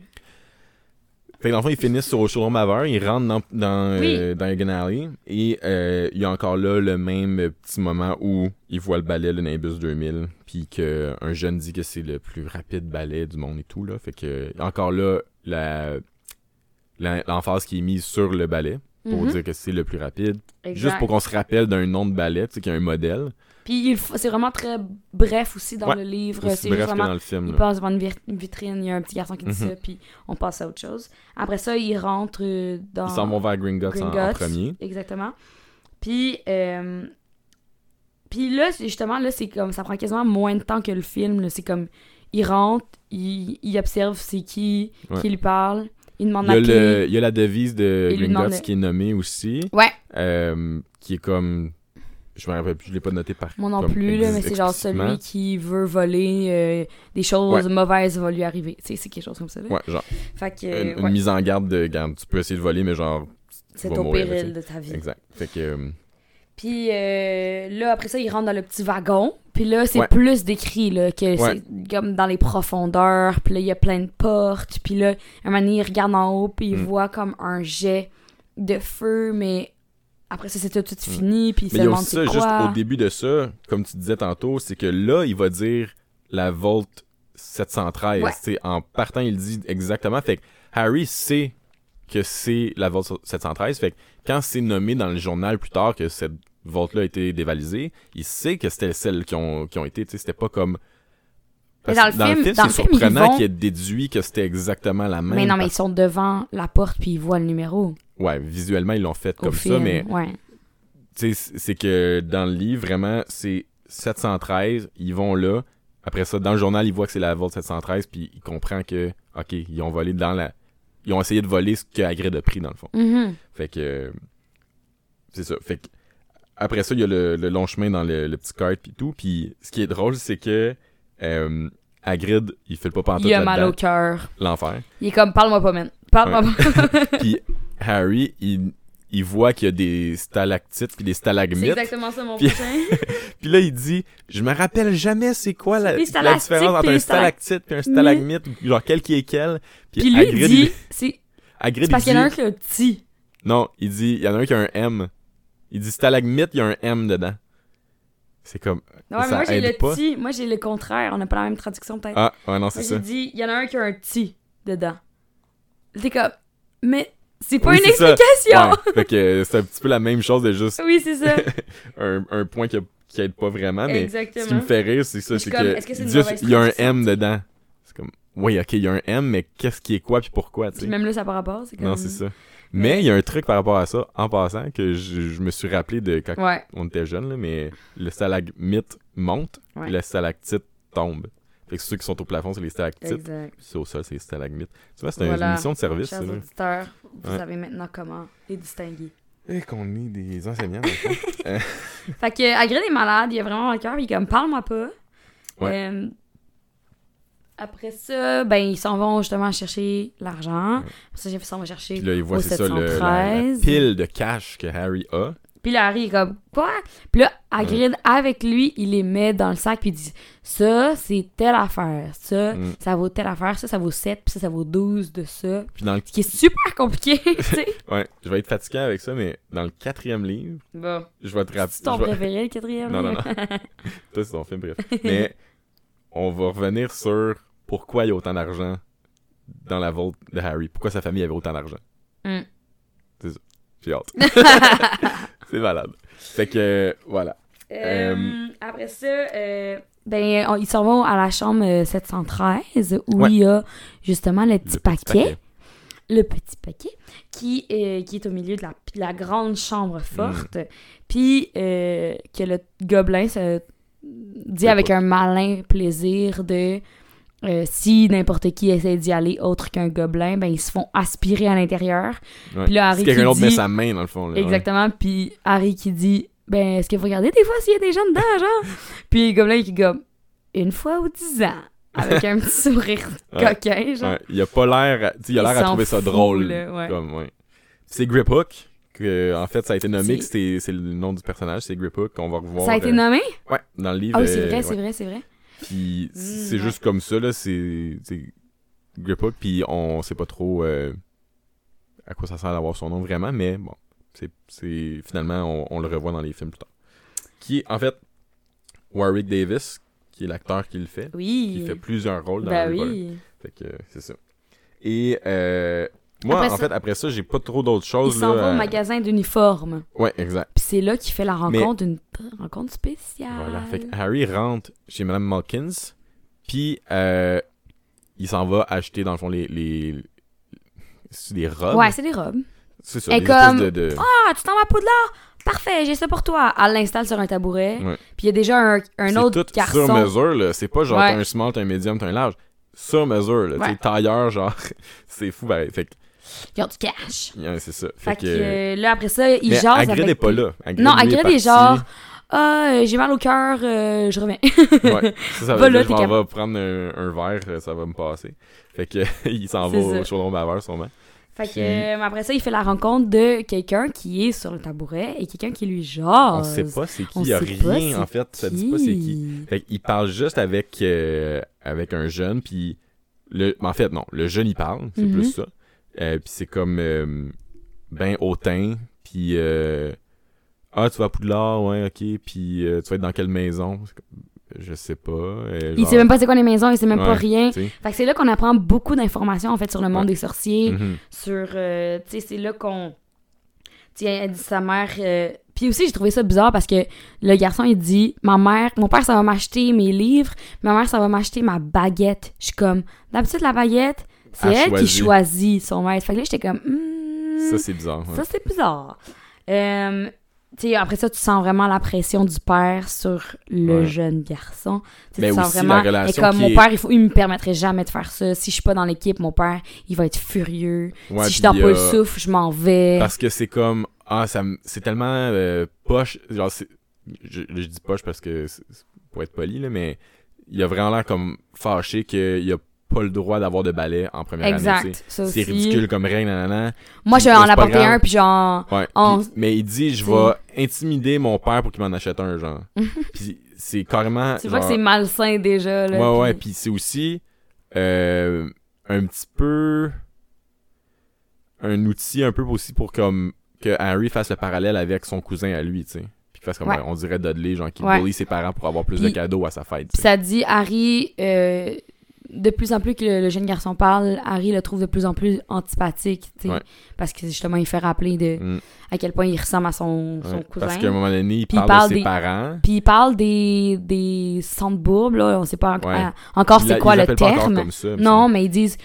Fait que dans le fond, ils finissent sur Chaudron Maveur, ils rentrent dans, dans, Oui. euh, dans Egan Alley, et euh, il y a encore là le même petit moment où ils voient le ballet, le Nimbus 2000, puis qu'un jeune dit que c'est le plus rapide ballet du monde et tout. Là. Fait que encore là, la l'emphase qui est mise sur le ballet, pour Mhm. dire que c'est le plus rapide. Exact. Juste pour qu'on se rappelle d'un nom de ballet, tu sais, qu'il y a un modèle. Puis, c'est vraiment très bref aussi dans Ouais. le livre. C'est bref juste que vraiment dans le film. Il passe devant une, vitrine, il y a un petit garçon qui dit Mhm. ça, puis on passe à autre chose. Après ça, il rentre euh, dans. Ils s'en vont vers Gringotts en, premier. Exactement. Puis, euh, puis là, justement, là, c'est comme, ça prend quasiment moins de temps que le film. C'est comme, il rentre, il, il observe c'est qui, Ouais. qui lui parle, il demande Il y, a le, il y a la devise de Gringotts qui est nommée aussi, Ouais, euh, qui est comme... Je me rappelle plus, je l'ai pas noté par moi non plus, là, mais c'est genre celui qui veut voler, euh, des choses mauvaises vont lui arriver. Tu sais, c'est quelque chose comme ça. Là. Ouais, genre, Fait que, une, euh, une ouais, mise en garde de, garde, tu peux essayer de voler, mais genre, c'est au mourir, péril de ta vie. Exact. Fait que... euh, Puis euh, là, après ça, il rentre dans le petit wagon. Puis là, c'est Ouais. plus décrit, là, que c'est comme dans les profondeurs. Puis là, il y a plein de portes. Puis là, un moment donné, il regarde en haut, puis il Mm. voit comme un jet de feu, mais après ça, c'est tout, tout fini. Puis il se Mais c'est ça, juste au début de ça, comme tu disais tantôt, c'est que là, il va dire la Volt 713. Ouais. En partant, il dit exactement. Fait que Harry sait que c'est la Volt 713. Fait que quand c'est nommé dans le journal plus tard que cette Volt-là a été dévalisée, il sait que c'était celles qui ont, qui ont été. C'était pas comme. Mais dans le film- c'est surprenant vont- qu'il ait déduit que c'était exactement la même. Mais non, mais ils sont devant la porte, puis ils voient le numéro. Ouais, visuellement, ils l'ont fait Au comme film. ça, mais Ouais. tu sais, c- c'est que dans le livre, vraiment, c'est 713, ils vont là. Après ça, dans le journal, ils voient que c'est la Volt 713, puis ils comprennent que, OK, ils ont volé dans la... Ils ont essayé de voler ce que Hagrid a pris, dans le fond. Mhm. Fait que... C'est ça. Fait que... Après ça, il y a le, le long chemin dans le, le petit kart, puis tout. Puis ce qui est drôle, c'est que... Euh, Hagrid, il fait le pas pantoute Il a mal au cœur. L'enfer. Il est comme, parle-moi pas, man. Parle-moi pas. Puis Harry, il, il voit qu'il y a des stalactites puis des C'est stalagmites. exactement ça, mon Puis- prochain. Puis là, il dit Je me rappelle jamais c'est quoi la, la différence entre puis un stalactite puis un stalagmite, genre quel qui est quel. Puis lui, il Hagrid, dit, il- c'est c'est parce il qu'il y en a un dit- qui a un petit. Non, il dit Il y en a un qui a un M. Il dit stalagmite, il y a un M dedans. C'est comme. Ouais, mais ça moi j'ai le pas. petit, moi j'ai le contraire, on n'a pas la même traduction peut-être. Ah, ouais, non, c'est j'ai ça. dit, il y en a un qui a un petit dedans. T'es comme, mais c'est pas Oui, une explication! Ouais, fait que c'est un petit peu la même chose de juste Oui, c'est ça. un, un point qui, qui aide pas vraiment, mais Exactement. ce qui me fait rire, c'est ça, c'est que, est-ce que c'est juste, il y a un? M dedans. C'est comme, oui, ok, il y a un M, mais qu'est-ce qui est quoi puis pourquoi, tu sais? même là, ça par rapport, c'est comme... Non, c'est ça. Mais il y a un truc par rapport à ça, en passant, que je, je me suis rappelé de quand Ouais, on était jeune, là, mais le stalagmite monte, Ouais. et le stalactite tombe. Fait que ceux qui sont au plafond, c'est les stalactites, ceux au sol, c'est les stalagmites. Tu vois, c'est une mission de service, Chers ça, auditeurs, vous Ouais. savez maintenant comment les distinguer. Et qu'on est des enseignants, fond. Fait que Hagrid est malade, il a vraiment le cœur, il est comme, parle-moi pas. Ouais. Euh, après ça, ben, ils s'en vont justement chercher l'argent. Ouais. Après ça, ils s'en vont chercher Puis là, il voit, au c'est ça, le, la, la 713. pile de cash que Harry a. Puis là, Harry est comme, quoi? Puis là, Hagrid, avec lui, il les met dans le sac, puis il dit, ça, c'est telle affaire. Ça, Mm. ça vaut telle affaire. Ça, ça vaut 7, puis ça, ça vaut 12 de ça. Puis dans le... Ce qui est super compliqué, tu sais. Ouais, je vais être fatigué avec ça, mais dans le quatrième livre, Bon. je vais te rappeler... C'est ton préféré, le quatrième? Non, non, non. Toi, c'est ton film, bref. Mais on va revenir sur pourquoi il y a autant d'argent dans la vault de Harry. Pourquoi sa famille avait autant d'argent. Mm. J'ai hâte. c'est malade. Fait que, voilà. Euh, après ça, euh, ben, on- ils s'en vont à la chambre euh, 713 où Ouais. il y a justement le petit, Le paquet, le petit paquet qui, euh, qui est au milieu de la, la grande chambre forte. Puis euh, que le gobelin se dit avec un malin plaisir de euh, si n'importe qui essaie d'y aller autre qu'un gobelin, ben ils se font aspirer à l'intérieur. Ouais. Puis là, Harry si quelqu'un qui d'autre met dit- sa main, dans le fond. Là, ouais. Exactement. Puis Harry qui dit Ben, est-ce que vous regardez des fois s'il y a des gens dedans, genre? Puis le gobelin qui gomme Une fois ou dix ans. Avec un petit sourire coquin, genre. Ouais, il a pas l'air... Il a l'air à trouver ça fout, drôle. là. Comme. C'est Grip Hook, que, en fait, ça a été nommé C'est- le nom du personnage, c'est Grip Hook, qu'on va revoir. Ça a été euh, nommé? Ouais, dans le livre. Ah oui, c'est euh, vrai, c'est vrai, c'est vrai. Puis Mm, c'est ouais. juste comme ça, là, c'est c'est Grip Hook, puis on sait pas trop euh, à quoi ça sert d'avoir son nom vraiment, mais bon, c'est finalement, on, on le revoit dans les films plus tard. Qui est, en fait, Warwick Davis, qui est l'acteur qui le fait, Oui. qui fait plusieurs rôles dans Ben Harry Potter. oui. Fait que c'est ça. Et euh, moi, Après en ça- fait, après ça, j'ai pas trop d'autres Il choses. s'en là, va au à- magasin d'uniformes. Ouais, exact. Puis c'est là qu'il fait la rencontre d'une rencontre spéciale. Voilà. Fait que Harry rentre chez Madame Malkins, puis euh, il s'en va acheter, dans le fond, les. les... C'est des robes? Ouais, c'est des robes. C'est ça. Et des comme- de, de- Ah, tu t'en vas à Poudlard? Parfait, j'ai ça pour toi. Elle l'installe sur un tabouret. Ouais. Puis il y a déjà un, un autre tout garçon. sur mesure, là. C'est pas genre Ouais. t'as un small, t'as un medium, t'as un large. Sur mesure, là. Ouais. Sais, tailleur, genre. c'est fou, pareil. Fait que, Ils ont du cash. ouais, c'est ça. Fait que euh, là, après ça, il mais jase Hagrid avec... n'est pas là. Hagrid, Non, Hagrid est est genre... Ah, euh, j'ai mal au cœur, euh, je reviens. Ouais, ça, ça Va veut là, dire t'es je m'en vais prendre un, un verre, ça va me passer. Fait que il s'en va C'est au ça. chaudron baveur, sûrement. Fait que, euh, après ça, il fait la rencontre de quelqu'un qui est sur le tabouret et quelqu'un qui lui jase. On sait pas c'est qui, On il y a rien, en fait. Ça dit pas c'est qui. Fait qu'il parle juste avec, euh, avec un jeune, puis... Le... En fait, non, le jeune, il parle, c'est Mhm. plus ça. Euh, puis c'est comme euh, ben hautain, puis... euh, ah, tu vas à Poudlard, ouais, ok, puis euh, tu vas être dans quelle maison? Je sais pas. euh, Il genre, sait même pas c'est quoi les maisons, il sait même pas rien. Fait que c'est là qu'on apprend beaucoup d'informations, en fait, sur le monde Ouais. des sorciers, Mhm. sur... tu sais, c'est là qu'on... Tu sais, elle dit sa mère... Puis aussi, j'ai trouvé ça bizarre parce que le garçon, il dit « Ma mère... Mon père, ça va m'acheter mes livres. Ma mère, ça va m'acheter ma baguette. » Je suis comme... D'habitude, la baguette, c'est Elle qui choisit. son maître. Fait que là, j'étais comme... Hmm, Ça, c'est bizarre. ouais. Ça, c'est bizarre. Euh, tu sais, après ça, tu sens vraiment la pression du père sur le Ouais. jeune garçon. Tu sais, Mais tu sens aussi vraiment. la relation et comme mon est- père, il, faut, il me permettrait jamais de faire ça. Si je suis pas dans l'équipe, mon père, il va être furieux. Ouais, si je puis, dors pas le euh, souffle, je m'en vais. Parce que c'est comme ah ça c'est tellement euh, poche genre c'est je, je dis poche parce que pour être poli là mais il a vraiment l'air comme fâché qu'il a pas le droit d'avoir de balai en première année exact. Ça c'est ridicule comme règle nanana. Moi, je vais en apporter un, puis genre. ouais On- mais il dit je vais intimider mon père pour qu'il m'en achète un genre puis c'est carrément Tu vois que genre- c'est malsain déjà. Là, ouais ouais puis- c'est aussi euh, un petit peu un outil un peu aussi pour comme que Harry fasse le parallèle avec son cousin à lui tu sais puis qu'il fasse comme Ouais. on dirait Dudley genre qui Ouais. bully ses parents pour avoir plus de cadeaux à sa fête sais. ça dit, Harry, euh, de plus en plus que le, le jeune garçon parle, Harry le trouve de plus en plus antipathique, tu sais, Ouais. parce que justement, il fait rappeler de Mm, à quel point il ressemble à son, cousin. parce qu'à un moment donné il parle, de ses des- parents Puis il parle des, des centres bourbes, là, on sait pas en- Ouais. à- encore c'est quoi ils le pas terme? comme ça, me Non, mais ils disent,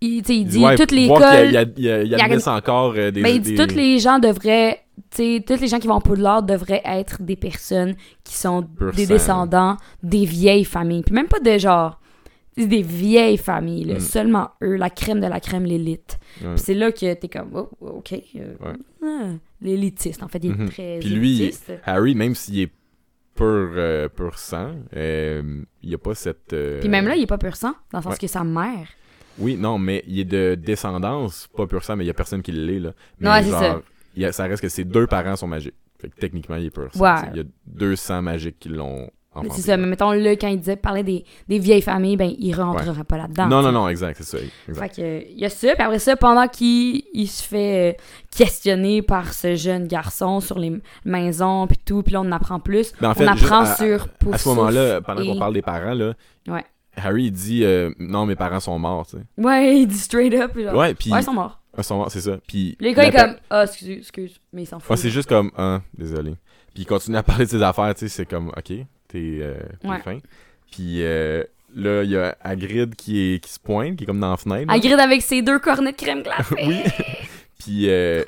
il, il dit toutes les écoles, y a- il y a- il y a- il encore euh, des mais il dit des- toutes les gens devraient, tu sais, tous les gens qui vont en Poudlard devraient être des personnes qui sont Pur des sang. descendants des vieilles familles. Puis même pas de genre, c'est des vieilles familles, là. Mm. seulement eux, la crème de la crème, l'élite. Ouais. Puis c'est là que t'es comme, oh, ok, euh, Ouais. ah, l'élitiste, en fait, il est Mhm. très Puis lui. Harry même s'il est pur euh, pur sang euh, il y a pas cette Puis même là, il est pas pur sang, dans le sens Ouais. que sa mère. Oui, non, mais il est de descendance, pas pur sang, mais il y a personne qui l'est, là. Mais c'est genre, ça. il a- ça reste que ses deux parents sont magiques. Fait que techniquement, il est pur. sang. Il y a 200 magiques qui l'ont C'est ça, mais mettons là, quand il disait parler des, des vieilles familles, ben il rentrera pas là-dedans. Non, non, non, exact, c'est ça. Exact. Fait que, il y a ça, puis après ça, pendant qu'il il se fait euh, questionner par ce jeune garçon sur les maisons, puis tout, puis là, on apprend plus. Mais en fait, on apprend à- sur Pouf À ce moment-là, pendant et- qu'on parle des parents, là, Ouais. Harry, il dit euh, Non, mes parents sont morts, tu sais. Ouais, il dit straight up, genre. Ouais, puis. Ouais, ils sont morts. Ils sont morts, c'est ça. Puis. Les gars, il est comme, ah, excuse, excuse, mais ils s'en Ouais, foutent. c'est juste comme, ah, désolé. Puis il continue à parler de ses affaires, tu sais, c'est comme, ok, t'es euh, Ouais. fin. Puis euh, là, il y a Hagrid qui, est, qui se pointe, qui est comme dans la fenêtre. là. Hagrid avec ses deux cornets de crème glacée. oui. Puis euh,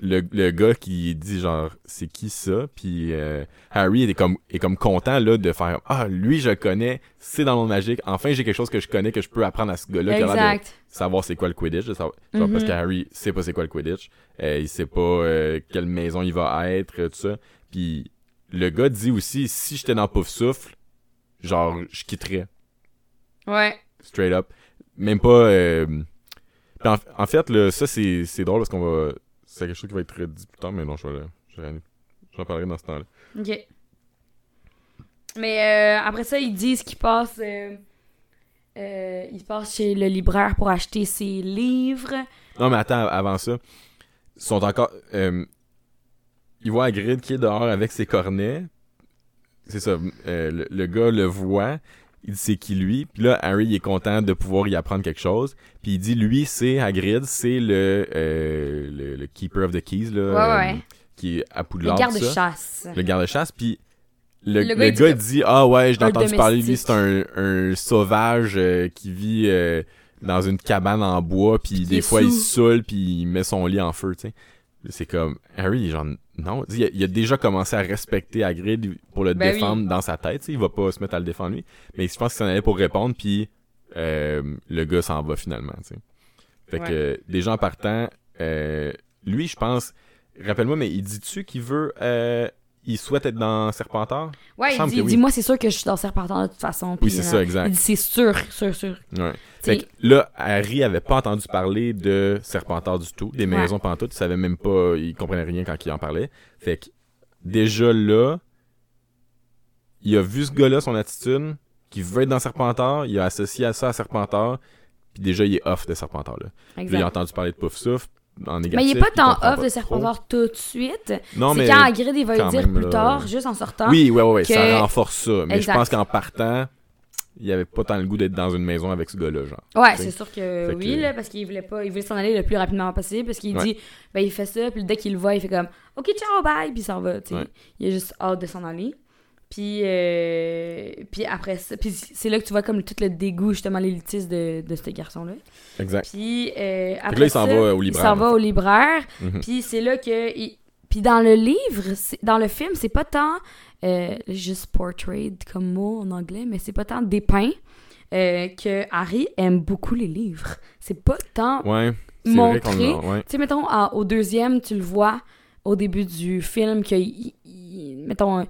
le, le gars qui dit genre, c'est qui ça? Puis euh, Harry est comme, est comme content là de faire, ah, lui, je connais, c'est dans le monde magique. Enfin, j'ai quelque chose que je connais que je peux apprendre à ce gars-là qui a de savoir c'est quoi le Quidditch. de savoir- genre, Parce Mhm. que Harry sait pas c'est quoi le Quidditch. Euh, il sait pas euh, quelle maison il va être, tout ça. Puis le gars dit aussi, si j'étais dans Pouf Souffle, genre, je quitterais. Ouais. Straight up. Même pas... euh, En, en fait, ça, c'est drôle parce qu'on va... C'est quelque chose qui va être dit plus tard, mais non, je vais... le- J'en parlerai dans ce temps-là. Ok. Mais euh, après ça, ils disent qu'ils passent. Euh, euh, ils passent chez le libraire pour acheter ses livres. Non, mais attends, avant ça, ils sont encore... euh, ils voient Hagrid qui est dehors avec ses cornets. C'est ça, euh, le, le gars le voit, il dit c'est qui lui, puis là, Harry il est content de pouvoir y apprendre quelque chose, puis il dit lui, c'est Hagrid, c'est le, euh, le, le Keeper of the Keys, là, Ouais, euh, ouais. qui est à Le Poudlard, ça. garde-chasse. le garde-chasse, puis le, Le le gars, il dit Ah ouais, j'ai entendu parler de lui, c'est un, un sauvage euh, qui vit euh, dans une cabane en bois, puis des fois il sous. saoule, puis il met son lit en feu, tu sais. C'est comme, Harry, genre, non, il a, il a déjà commencé à respecter Hagrid pour le Ben défendre dans sa tête, tu sais, il va pas se mettre à le défendre lui, mais je pense qu'il s'en allait pour répondre, puis euh, le gars s'en va finalement, tu sais. Fait Ouais. que, déjà en partant, euh, lui, je pense, rappelle-moi, mais il dit-tu qu'il veut, euh, il souhaite être dans Serpentard? Ouais, il dit, oui. dit, moi, c'est sûr que je suis dans Serpentard de toute façon. Oui, puis, c'est ça, exact. Il dit, c'est sûr, sûr, sûr. Ouais. Fait que là, Harry avait pas entendu parler de Serpentard du tout, des Ouais. maisons pantoute, il savait même pas, il comprenait rien quand il en parlait. Fait que déjà là, il a vu ce gars-là, son attitude, qui veut être dans Serpentard, il a associé à ça à Serpentard, puis déjà il est off de Serpentard là. Puis là, il a exact. entendu parler de Pouf Souffle en négatif. Mais il est pas tant off de. Serpentard tout de suite. Non, c'est mais quand Hagrid, il va le dire plus là, tard, juste en sortant. oui, ouais, que- ça renforce ça. Mais Exact. je pense qu'en partant, il avait pas tant le goût d'être dans une maison avec ce gars-là, genre. Ouais, c'est sûr que oui, là, parce qu'il voulait pas, il voulait s'en aller le plus rapidement possible, parce qu'il Ouais. dit, ben il fait ça, puis dès qu'il le voit, il fait comme, ok, ciao, bye, puis il s'en va, tu sais. Ouais. Il a juste hâte de s'en aller. Puis, euh, puis après ça, puis c'est là que tu vois comme tout le dégoût, justement, l'élitiste de, de ce garçon-là. Exact. Puis euh, après là, il s'en va au libraire, Il s'en en va au libraire, Mhm. puis c'est là que... il- Puis dans le livre, dans le film, c'est pas tant euh, juste portrayed comme mot en anglais, mais c'est pas tant dépeint euh, que Harry aime beaucoup les livres. C'est pas tant Ouais. montré. ouais. Tu sais, mettons, au deuxième, tu le vois au début du film, que, il- il- mettons,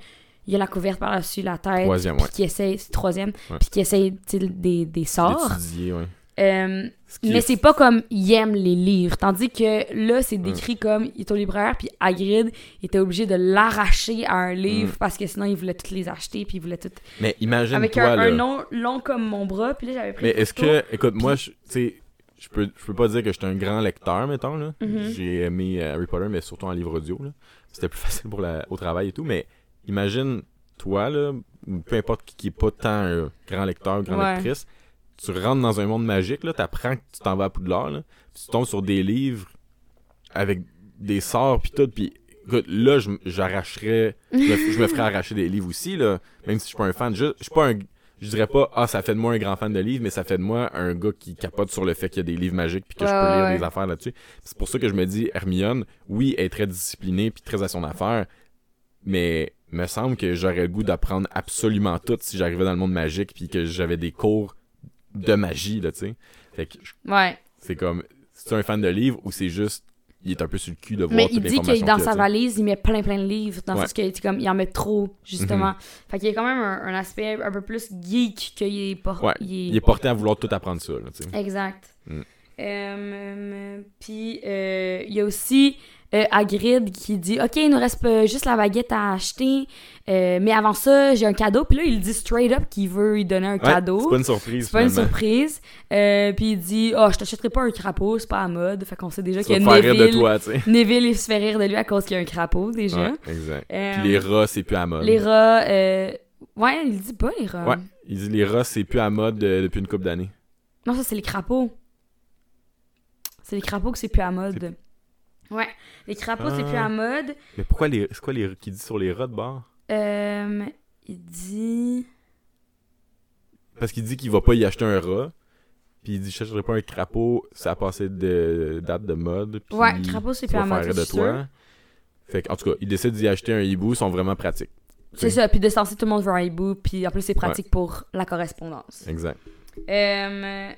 il y a la couverte par-dessus la tête. Troisième, ouais. qui essaye, c'est troisième, puis qui essaye des, des sorts. Ouais. Euh, Ce mais est- c'est pas comme il aime les livres. Tandis que là, c'est décrit comme il est au libraire, puis Hagrid était obligé de l'arracher à un livre Mm. parce que sinon il voulait toutes les acheter, puis il voulait tout. Mais imagine Avec toi, un, là. un nom long comme mon bras, puis là j'avais pris. Mais est-ce que, écoute, moi, tu sais, je peux, je peux pas dire que j'étais un grand lecteur, mettons, là. Mhm. J'ai aimé euh, Harry Potter, mais surtout en livre audio, là. C'était plus facile pour la, au travail et tout, mais imagine, toi, là, peu importe qui, qui est pas tant un grand lecteur, grande Ouais. lectrice, tu rentres dans un monde magique, là, t'apprends que tu t'en vas à Poudlard, là, puis tu tombes sur des livres avec des sorts pis tout, pis écoute, là, j'arracherais, je me, ferais arracher des livres aussi, là, même si je suis pas un fan, je, je suis pas un, je dirais pas, ah, ça fait de moi un grand fan de livres, mais ça fait de moi un gars qui capote sur le fait qu'il y a des livres magiques puis que je peux lire ouais. des affaires là-dessus. C'est pour ça que je me dis, Hermione, oui, elle est très disciplinée puis très à son affaire, mais me semble que j'aurais le goût d'apprendre absolument tout si j'arrivais dans le monde magique puis que j'avais des cours de magie, là, tu sais. Fait que Ouais. c'est comme, c'est un fan de livres ou c'est juste, il est un peu sur le cul de voir Mais il dit que dans sa valise, il met plein plein de livres. Dans le Ouais. sens comme, il en met trop, justement. Mhm. Fait qu'il y a quand même un, un aspect un peu plus geek qu'il est. Ouais, il est- Il est porté à vouloir tout apprendre ça, là, tu sais. Exact. Mm. Euh, Puis, euh, il y a aussi euh, Hagrid qui dit OK, il nous reste euh, juste la baguette à acheter, euh, mais avant ça, j'ai un cadeau. Puis là, il dit straight up qu'il veut lui donner un Ouais, cadeau. C'est pas une surprise. C'est pas une surprise. Euh, puis il dit Oh, je t'achèterai pas un crapaud, c'est pas à mode. Fait qu'on sait déjà qu'il y a rire de Neville. toi. Neville, il se fait rire de lui à cause qu'il y a un crapaud déjà. Ouais, exact. Euh, Puis les rats, c'est plus à mode. les rats, euh, ouais, il dit pas les rats. Ouais. Il dit les rats, c'est plus à mode euh, depuis une couple d'années. Non, ça, c'est les crapauds. C'est les crapauds que c'est plus à mode. Ouais, les crapauds, c'est plus Ah. à mode. Mais pourquoi les. C'est quoi les qu'il dit sur les rats de bord? Euh, il dit. Parce qu'il dit qu'il va pas y acheter un rat. Puis il dit je chercherai pas un crapaud, ça a passé de date de mode. Puis Ouais, crapaud, c'est plus faire mode. de toi. Fait que, en tout cas, il décide d'y acheter un hibou, ils sont vraiment pratiques. C'est ça, puis de censer tout le monde veut un hibou, puis en plus, c'est pratique pour la correspondance. Exact. Euh,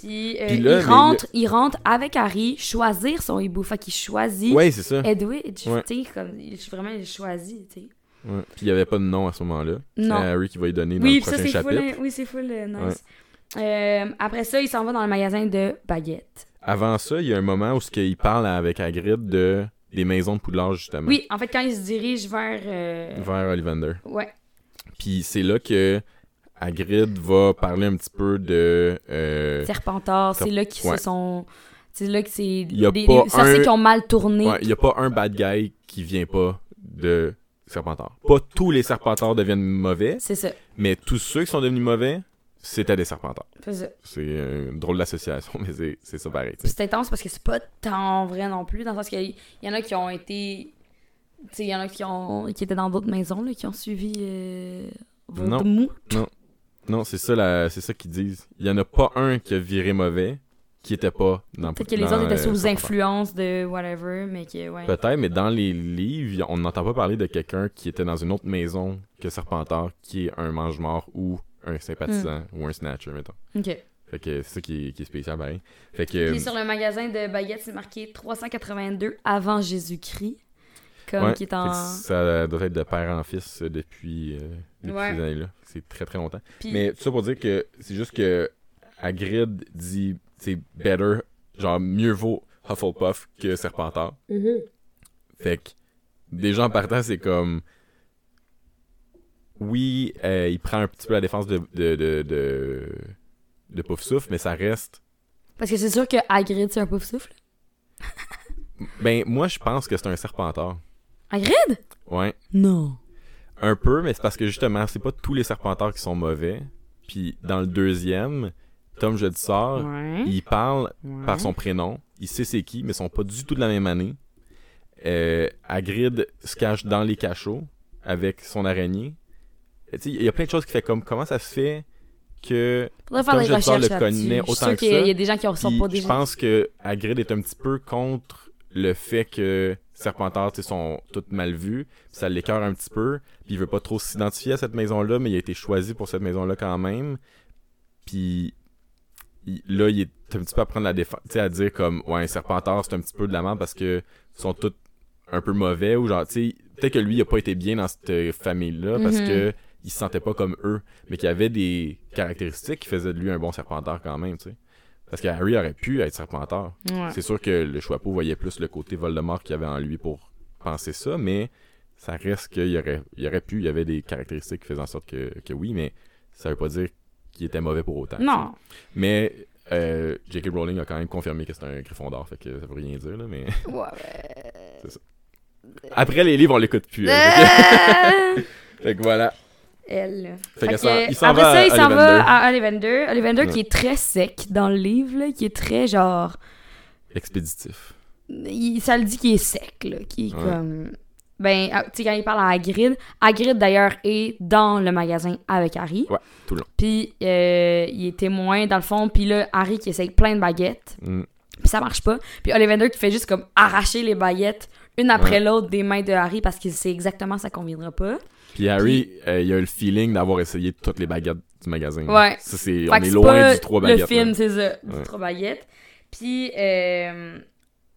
puis, euh, là, il, rentre, il rentre avec Harry choisir son hibou. Fait qu'il choisit Ouais, c'est ça. Edwidge. Ouais. Tu sais, comme, il, vraiment, il choisit, tu sais. Ouais. Puis il y avait pas de nom à ce moment-là. C'est Non. Harry qui va lui donner dans Oui, le ça, prochain c'est full, chapitre. euh, oui, c'est full euh, nice. Euh, après ça, il s'en va dans le magasin de baguettes. Avant ça, il y a un moment où ce qu'il parle avec Hagrid de des maisons de Poudlard justement. Oui, en fait, quand il se dirige vers... Vers Ollivander. Ouais. Puis c'est là que Hagrid va parler un petit peu de euh, Serpentard, c'est là qu'ils ouais. se sont... C'est là que c'est des, des sorciers un- qui ont mal tourné. ouais, il y a pas un bad guy qui vient pas de Serpentard. Pas tous les Serpentards deviennent mauvais, C'est ça. mais tous ceux qui sont devenus mauvais, c'était des Serpentards. C'est ça. C'est une drôle d'association, mais c'est- ça pareil. c'est intense parce que c'est pas tant vrai non plus, dans le sens qu'il y, y en a qui ont été. Tu sais, il y en a qui, ont, qui étaient dans d'autres maisons, là, qui ont suivi euh, Non. Voldemort. Non, c'est ça, la- c'est ça qu'ils disent. Il y en a pas un qui a viré mauvais, qui était pas dans Peut-être que les autres étaient euh, sous Serpentard. influence de whatever, mais que, ouais. Peut-être, mais dans les livres, on n'entend pas parler de quelqu'un qui était dans une autre maison que Serpentard, qui est un mange-mort ou un sympathisant Hmm. ou un snatcher, mettons. Ok. Fait que c'est ça qui est, qui est spécial, pareil. Fait que. Puis sur le magasin de baguettes, c'est marqué 382 avant Jésus-Christ. Comme ouais, qui est fait en. que ça doit être de père en fils euh, depuis, euh, depuis Ouais. ces années-là. C'est très très longtemps. Mais tout ça pour dire que c'est juste que Hagrid dit c'est better, genre mieux vaut Hufflepuff que Serpentard. Mhm. Fait que déjà en partant, c'est comme. Oui, euh, il prend un petit peu la défense de, de, de, de, de Poufsouffle, mais ça reste. Parce que c'est sûr que Hagrid, c'est un pouf souffle? Ben, moi, je pense que c'est un Serpentard. Hagrid? Ouais. Non. Un peu, mais c'est parce que justement, c'est pas tous les Serpentards qui sont mauvais. Puis dans le deuxième, Tom Jedusor, Ouais. il parle ouais. par son prénom. Il sait c'est qui, mais ils sont pas du tout de la même année. Euh, Hagrid se cache dans les cachots avec son araignée. Tu sais, Il y a plein de choses qui fait comme comment ça se fait que Faudrait faire Tom Jedusor le connaît Je suis autant que y a- ça. il y a des gens qui sont Puis pas je déjà. pense que Hagrid est un petit peu contre le fait que Serpentard tu sais, sont toutes mal vus. Ça l'écœure un petit peu. Puis il veut pas trop s'identifier à cette maison-là, mais il a été choisi pour cette maison-là quand même. Puis il- là, il est un petit peu à prendre la défense. Tu sais, à dire comme, ouais, Serpentard, c'est un petit peu de la merde parce que ils sont tous un peu mauvais. Ou genre, tu sais, peut-être que lui, il a pas été bien dans cette famille-là parce Mhm. que il se sentait pas comme eux. Mais qu'il y avait des caractéristiques qui faisaient de lui un bon Serpentard quand même, tu sais. Parce que Harry aurait pu être Serpentard. Ouais. C'est sûr que le Choixpeau voyait plus le côté Voldemort qu'il y avait en lui pour penser ça, mais ça reste qu'il y aurait, il y aurait pu, il y avait des caractéristiques qui faisaient en sorte que, que oui, mais ça veut pas dire qu'il était mauvais pour autant. Non. Mais euh, J.K. Rowling a quand même confirmé que c'était un Gryffondor, fait que ça veut rien dire, là, mais... Ouais, Après les livres, on l'écoute plus. hein, Euh, fait que- fait que voilà. Elle. là. Fait Fait que ça- que, il s'en après va ça, à il s'en va à Ollivander. Ollivander Ouais. qui est très sec dans le livre, là, qui est très genre. Expéditif. il- ça le dit qu'il est sec, là, qui est Ouais. comme. Ben, ah, tu sais, quand il parle à Hagrid, Hagrid d'ailleurs est dans le magasin avec Harry. Ouais, tout le long. Puis euh, il est témoin dans le fond, puis là, Harry qui essaye plein de baguettes, Mm. puis ça marche pas. Puis Ollivander qui fait juste comme arracher les baguettes une après Ouais. l'autre des mains de Harry parce qu'il sait exactement ça conviendra pas. Puis Harry, euh, il a le feeling d'avoir essayé toutes les baguettes du magasin. Ouais. Ça, c'est, on est c'est loin du trois baguettes. Le film, c'est ça, du Ouais. trois baguettes. Puis, euh,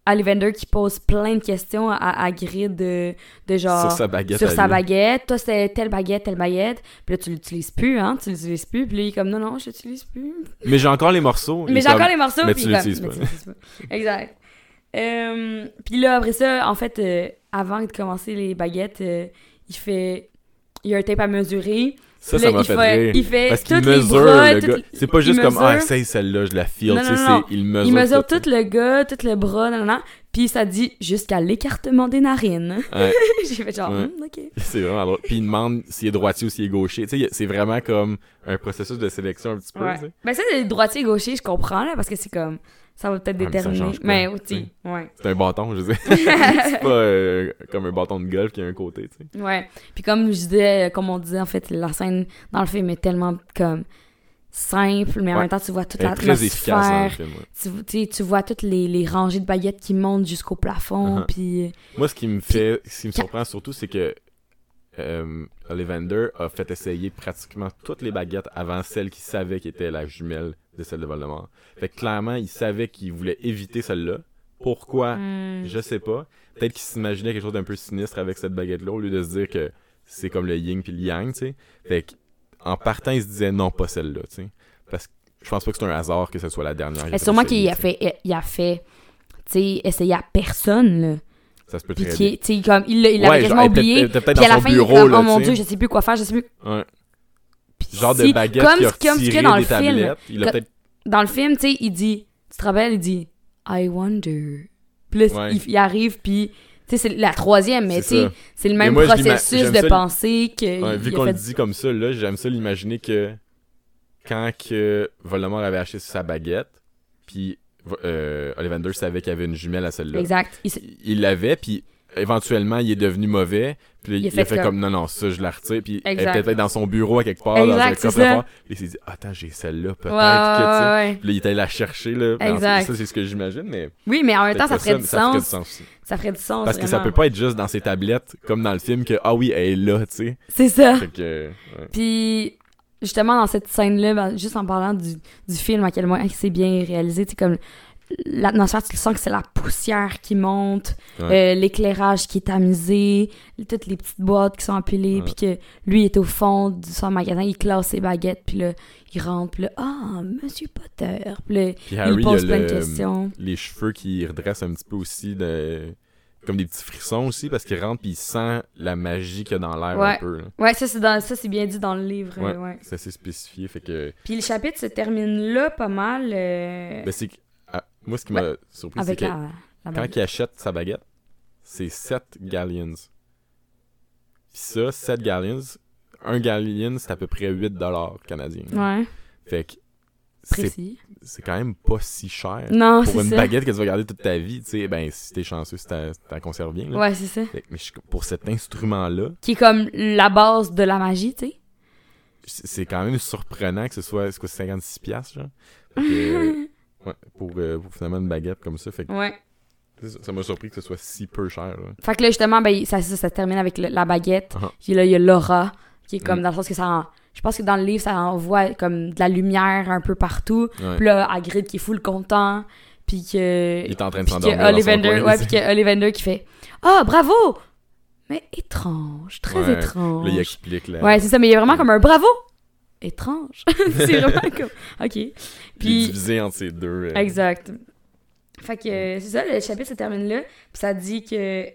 Ollivander qui pose plein de questions à Hagrid de, de genre... Sur sa baguette. sur à sa baguette. Toi, c'était telle baguette, telle baguette. Puis là, tu l'utilises plus, hein? Tu l'utilises plus. Puis là, il est comme, non, non, je l'utilise plus. Mais j'ai encore les morceaux. Mais j'ai encore les morceaux. mais puis tu l'utilises pas. pas. Exact. Euh, puis là, après ça, en fait, euh, avant de commencer les baguettes, euh, il fait. Il y a un tape à mesurer. Ça, Puis ça là, m'a fait fait, rire. il fait Parce qu'il mesure, bras, le gars. C'est pas juste comme, ah, essaye celle-là, je la file. Non, non, non. il mesure. Il mesure tout. tout le gars, tout le bras, nan, nan. Puis ça dit jusqu'à l'écartement des narines. Ouais. J'ai fait genre, Ouais. Hmm, ok. C'est vraiment drôle. Puis il demande s'il est droitier ou s'il est gaucher. Tu sais, c'est vraiment comme un processus de sélection un petit peu. Ouais. Ben ça, les droitiers gauchers, je comprends, là, parce que c'est comme. Ça va peut-être Ah, déterminer. Mais tu aussi, ouais. C'est un bâton, je sais. c'est pas euh, comme un bâton de golf qui a un côté, tu sais. Ouais. Puis comme je disais, comme on disait, en fait, la scène dans le film est tellement comme simple, mais en Ouais. même temps, tu vois toute est très efficace film. ouais. Tu, tu vois toutes les, les rangées de baguettes qui montent jusqu'au plafond, puis... Moi, ce qui me fait, ce qui me surprend surtout, c'est que euh, Ollivander a fait essayer pratiquement toutes les baguettes avant celle qui savait qui était la jumelle de celle de Voldemort. Fait que clairement, il savait qu'il voulait éviter celle-là. Pourquoi? Hmm. Je sais pas. Peut-être qu'il s'imaginait quelque chose d'un peu sinistre avec cette baguette-là, au lieu de se dire que c'est comme le yin puis le yang, tu sais. Fait que, en partant, il se disait non, pas celle-là, tu sais. Parce que je pense pas que c'est un hasard que ce soit la dernière. Et sûrement qu'il a fait, il a fait, tu sais, essayer à personne, là. Ça se peut très bien. tu sais, comme, il l'a- il Ouais, l'avait genre, quasiment était- oublié. était Puis à la fin, il bureau, comme, là, oh mon dieu, je sais plus quoi faire, je sais plus. Ouais. Genre de baguette comme, qui a comme ce dans le film. tablettes. Il a Quand- peut-être... Dans le film, tu sais, il dit, tu te rappelles, il dit, I wonder. Puis là, Ouais. il, il arrive, puis, sais, c'est la troisième, mais C'est le même moi, processus de pensée que. Ouais, vu qu'on fait- le dit comme ça, là, j'aime ça l'imaginer que quand que Voldemort avait acheté sa baguette, puis euh, Ollivander savait qu'il y avait une jumelle à celle-là. Exact. Il l'avait, puis éventuellement, il est devenu mauvais, puis Il il, a fait fait, comme- comme... non, non, ça, je la retire, puis elle était peut-être dans son bureau à quelque part, Exact, dans un coffre fort, et il s'est dit, attends, j'ai celle-là, peut-être Ouais, que, tu sais. ouais, ouais. Puis là, il était allé la chercher, là. Exact. Ça, c'est ce que j'imagine, mais. Oui, mais en même temps, ça ferait du ça ferait sens. Ça ferait du sens. Parce que ça peut pas être juste dans ses tablettes, comme dans le film, que, ah oui, elle est là, tu sais. C'est ça. Fait que, ouais. Puis, justement, dans cette scène-là, ben, juste en parlant du, du film, à quel point c'est bien réalisé, tu sais, comme l'atmosphère, tu le sens que c'est la poussière qui monte, Ouais. euh, l'éclairage qui est tamisé, toutes les petites boîtes qui sont empilées, puis que lui est au fond de son magasin, il classe ses baguettes, puis là, il rentre, puis là, ah, Monsieur Potter, puis là, Puis il Harry, pose il plein a de le- questions. les cheveux qui redressent un petit peu aussi, de... comme des petits frissons aussi, parce qu'il rentre puis il sent la magie qu'il y a dans l'air Ouais. un peu. là. Ouais, ça, c'est dans- ça, c'est bien dit dans le livre, Ouais. ouais. C'est assez spécifié, fait que... Puis le chapitre se termine là, pas mal, euh, Ben, c'est moi, ce qui m'a surpris, c'est que la, la quand il achète sa baguette, c'est 7 galleons. Puis ça, 7 galleons, un galleon, c'est à peu près 8 dollars canadiens. Ouais, Fait que c'est quand même pas si cher. Non, Pour une ça. baguette que tu vas garder toute ta vie, tu sais, ben si t'es chanceux, si t'en conserves bien. là. Ouais, c'est ça. Fait que- mais pour cet instrument-là, Qui est comme la base de la magie, tu sais. c'est quand même surprenant que ce soit, c'est quoi, 56 piastres, genre. Fait que, ouais, pour, euh, pour finalement une baguette comme ça. Fait que Ouais. ça m'a surpris que ce soit si peu cher. là. Fait que là, justement, ben, ça, ça, ça termine avec le- la baguette. Uh-huh. Puis là, il y a Laura, qui est comme Mm. dans le sens que ça. en- je pense que dans le livre, ça envoie comme de la lumière un peu partout. Ouais. Puis là, Hagrid qui est full content. Puis que. Il est en train de s'endormir ouais, puis que Ollivander qui fait Ah, bravo! Mais étrange, très Ouais. étrange. Là, il explique. Là, Ouais, c'est ça, mais il y a vraiment comme un bravo! Étrange. c'est vraiment comme. Ok. Puis. divisé entre ces deux. euh, Exact. Fait que euh, c'est ça, le chapitre se termine là. Puis ça dit que.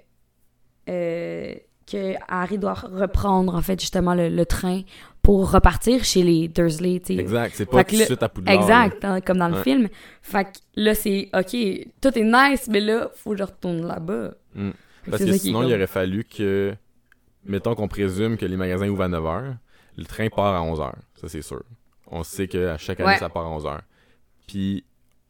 euh, que Harry doit reprendre, en fait, justement, le, le train pour repartir chez les Dursley, tu sais. Exact, c'est pas tout de suite à Poudlard. Exact, hein, comme dans le Ouais. film. Fait que là, c'est OK, tout est nice, mais là, faut que je retourne là-bas. Mm. Parce que sinon, il comme- aurait fallu que. Mettons qu'on présume que les magasins ouvrent à 9h, le train part à 11h. Ça, c'est sûr. On sait qu'à chaque année, Ouais. ça part à 11h. Puis,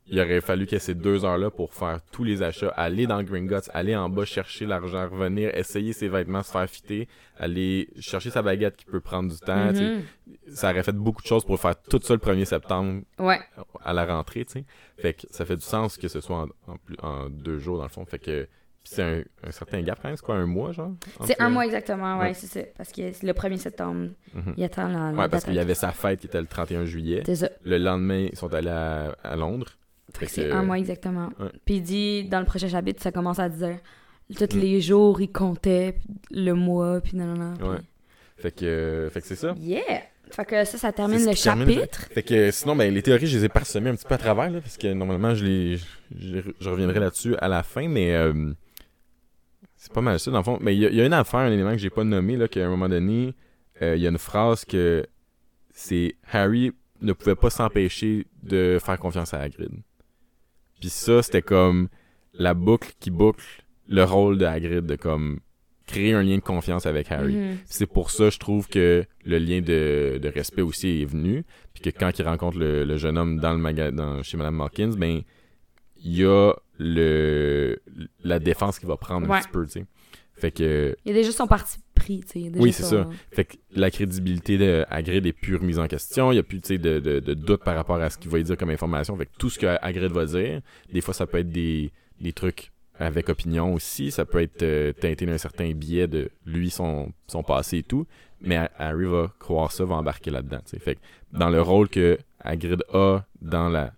il aurait fallu ait ces deux heures-là pour faire tous les achats, aller dans Gringotts, aller en bas chercher l'argent, revenir, essayer ses vêtements, se faire fitter, aller chercher sa baguette qui peut prendre du temps. Mhm. Ça aurait fait beaucoup de choses pour faire tout ça le 1er septembre Ouais. à la rentrée. Fait que ça fait du sens que ce soit en, en plus, en deux jours, dans le fond. Fait que c'est un, un certain gap quand même. C'est quoi, un mois, genre? C'est un mois exactement, ouais, Ouais. c'est ça. Parce que c'est le 1er septembre. Mhm. Il attend la. la Ouais, parce qu'il y avait sa fête qui était le 31 juillet. C'est ça. Le lendemain, ils sont allés à, à Londres. Fait que Fait c'est que- un mois exactement. Ouais. Puis il dit, dans le prochain chapitre, ça commence à dire tous Mm. les jours, il comptait le mois, puis non, non, non. Ouais. Fait que, fait que c'est ça. Yeah! Fait que ça, ça le termine le- chapitre. Fait que sinon, ben, les théories, je les ai parsemées un petit peu à travers, là, parce que normalement, je les je, je reviendrai là-dessus à la fin, mais euh, c'est pas mal ça, dans le fond. Mais il y, a- il y a une affaire, un élément que j'ai pas nommé, là, qu'à un moment donné, euh, il y a une phrase que c'est Harry ne pouvait pas s'empêcher de faire confiance à Hagrid. Puis ça, c'était comme la boucle qui boucle le rôle de Hagrid, de comme créer un lien de confiance avec Harry. Mhm. C'est pour ça, je trouve que le lien de, de respect aussi est venu. Puis que quand il rencontre le, le jeune homme dans le chez Madame Hawkins, ben, il y a le, la défense qu'il va prendre un petit peu, tu sais. Fait que, Il y a déjà son parti pris, tu sais. Oui, c'est ça. fait que la crédibilité de Hagrid est plus remise en question. Il n'y a plus, tu sais, de, de, de doute par rapport à ce qu'il va dire comme information. Fait que tout ce que Hagrid va dire, des fois, ça peut être des, des trucs avec opinion aussi. Ça peut être euh, teinté d'un certain biais de lui, son, son passé et tout. Mais Ha- Harry va croire ça, va embarquer là-dedans. tu sais. Fait que dans le rôle que Hagrid a dans la,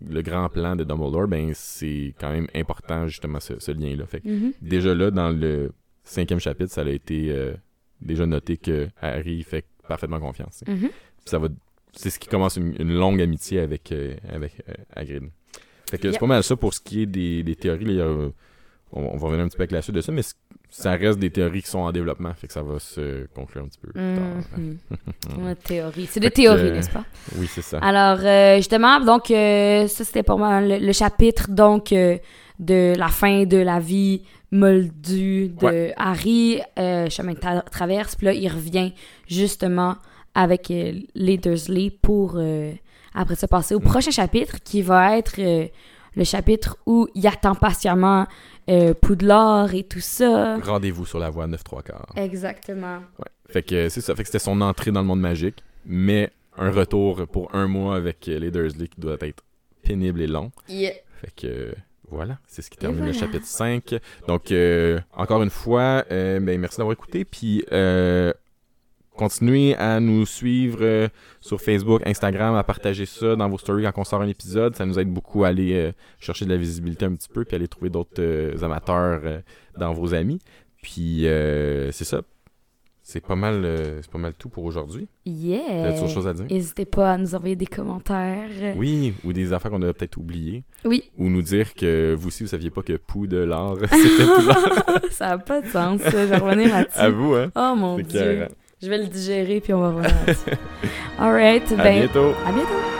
le grand plan de Dumbledore, ben c'est quand même important justement ce, ce lien-là. Fait que Mhm. déjà là, dans le cinquième chapitre, ça a été euh, déjà noté que Harry fait parfaitement confiance. Mhm. Ça va, c'est ce qui commence une, une longue amitié avec, euh, avec euh, Hagrid. Fait que c'est pas mal ça pour ce qui est des, des théories. là, a- on, on va revenir un petit peu avec la suite de ça, mais ça reste des théories qui sont en développement. Fait que ça va se conclure un petit peu plus tard. Mhm. Mm. Théorie. C'est des Fait théories, euh, n'est-ce pas? Oui, c'est ça. Alors, euh, justement, donc, euh, ça, c'était pour moi le, le chapitre, donc, euh, de la fin de la vie moldue de Ouais. Harry, euh, chemin de tra- traverse, puis là, il revient, justement, avec les Dursley pour, après ça, passer au Mm. prochain chapitre, qui va être le chapitre où il attend patiemment euh, Poudlard et tout ça. Rendez-vous sur la voie 9 3 quarts. Exactement. Ouais. Fait que c'est ça. Fait que c'était son entrée dans le monde magique, mais un retour pour un mois avec les Dursley qui doit être pénible et long. Yeah. Fait que voilà, c'est ce qui termine le chapitre 5. Donc, euh, encore une fois, euh, ben, merci d'avoir écouté. Puis, euh, continuez à nous suivre euh, sur Facebook, Instagram, à partager ça dans vos stories quand on sort un épisode. Ça nous aide beaucoup à aller euh, chercher de la visibilité un petit peu, puis aller trouver d'autres euh, amateurs dans vos amis. Puis, c'est ça. C'est pas mal, c'est pas mal tout pour aujourd'hui. Yeah. Autre chose à dire? N'hésitez pas à nous envoyer des commentaires. Oui, ou des affaires qu'on a peut-être oubliées. Oui. Ou nous dire que vous aussi, vous saviez pas que Pou de l'art, c'était Poudlard. ça n'a pas de sens. Je vais revenir là-dessus. À vous, hein? Oh mon dieu. Je vais le digérer puis on va revenir là-dessus. Alright, À ben, bientôt! à bientôt.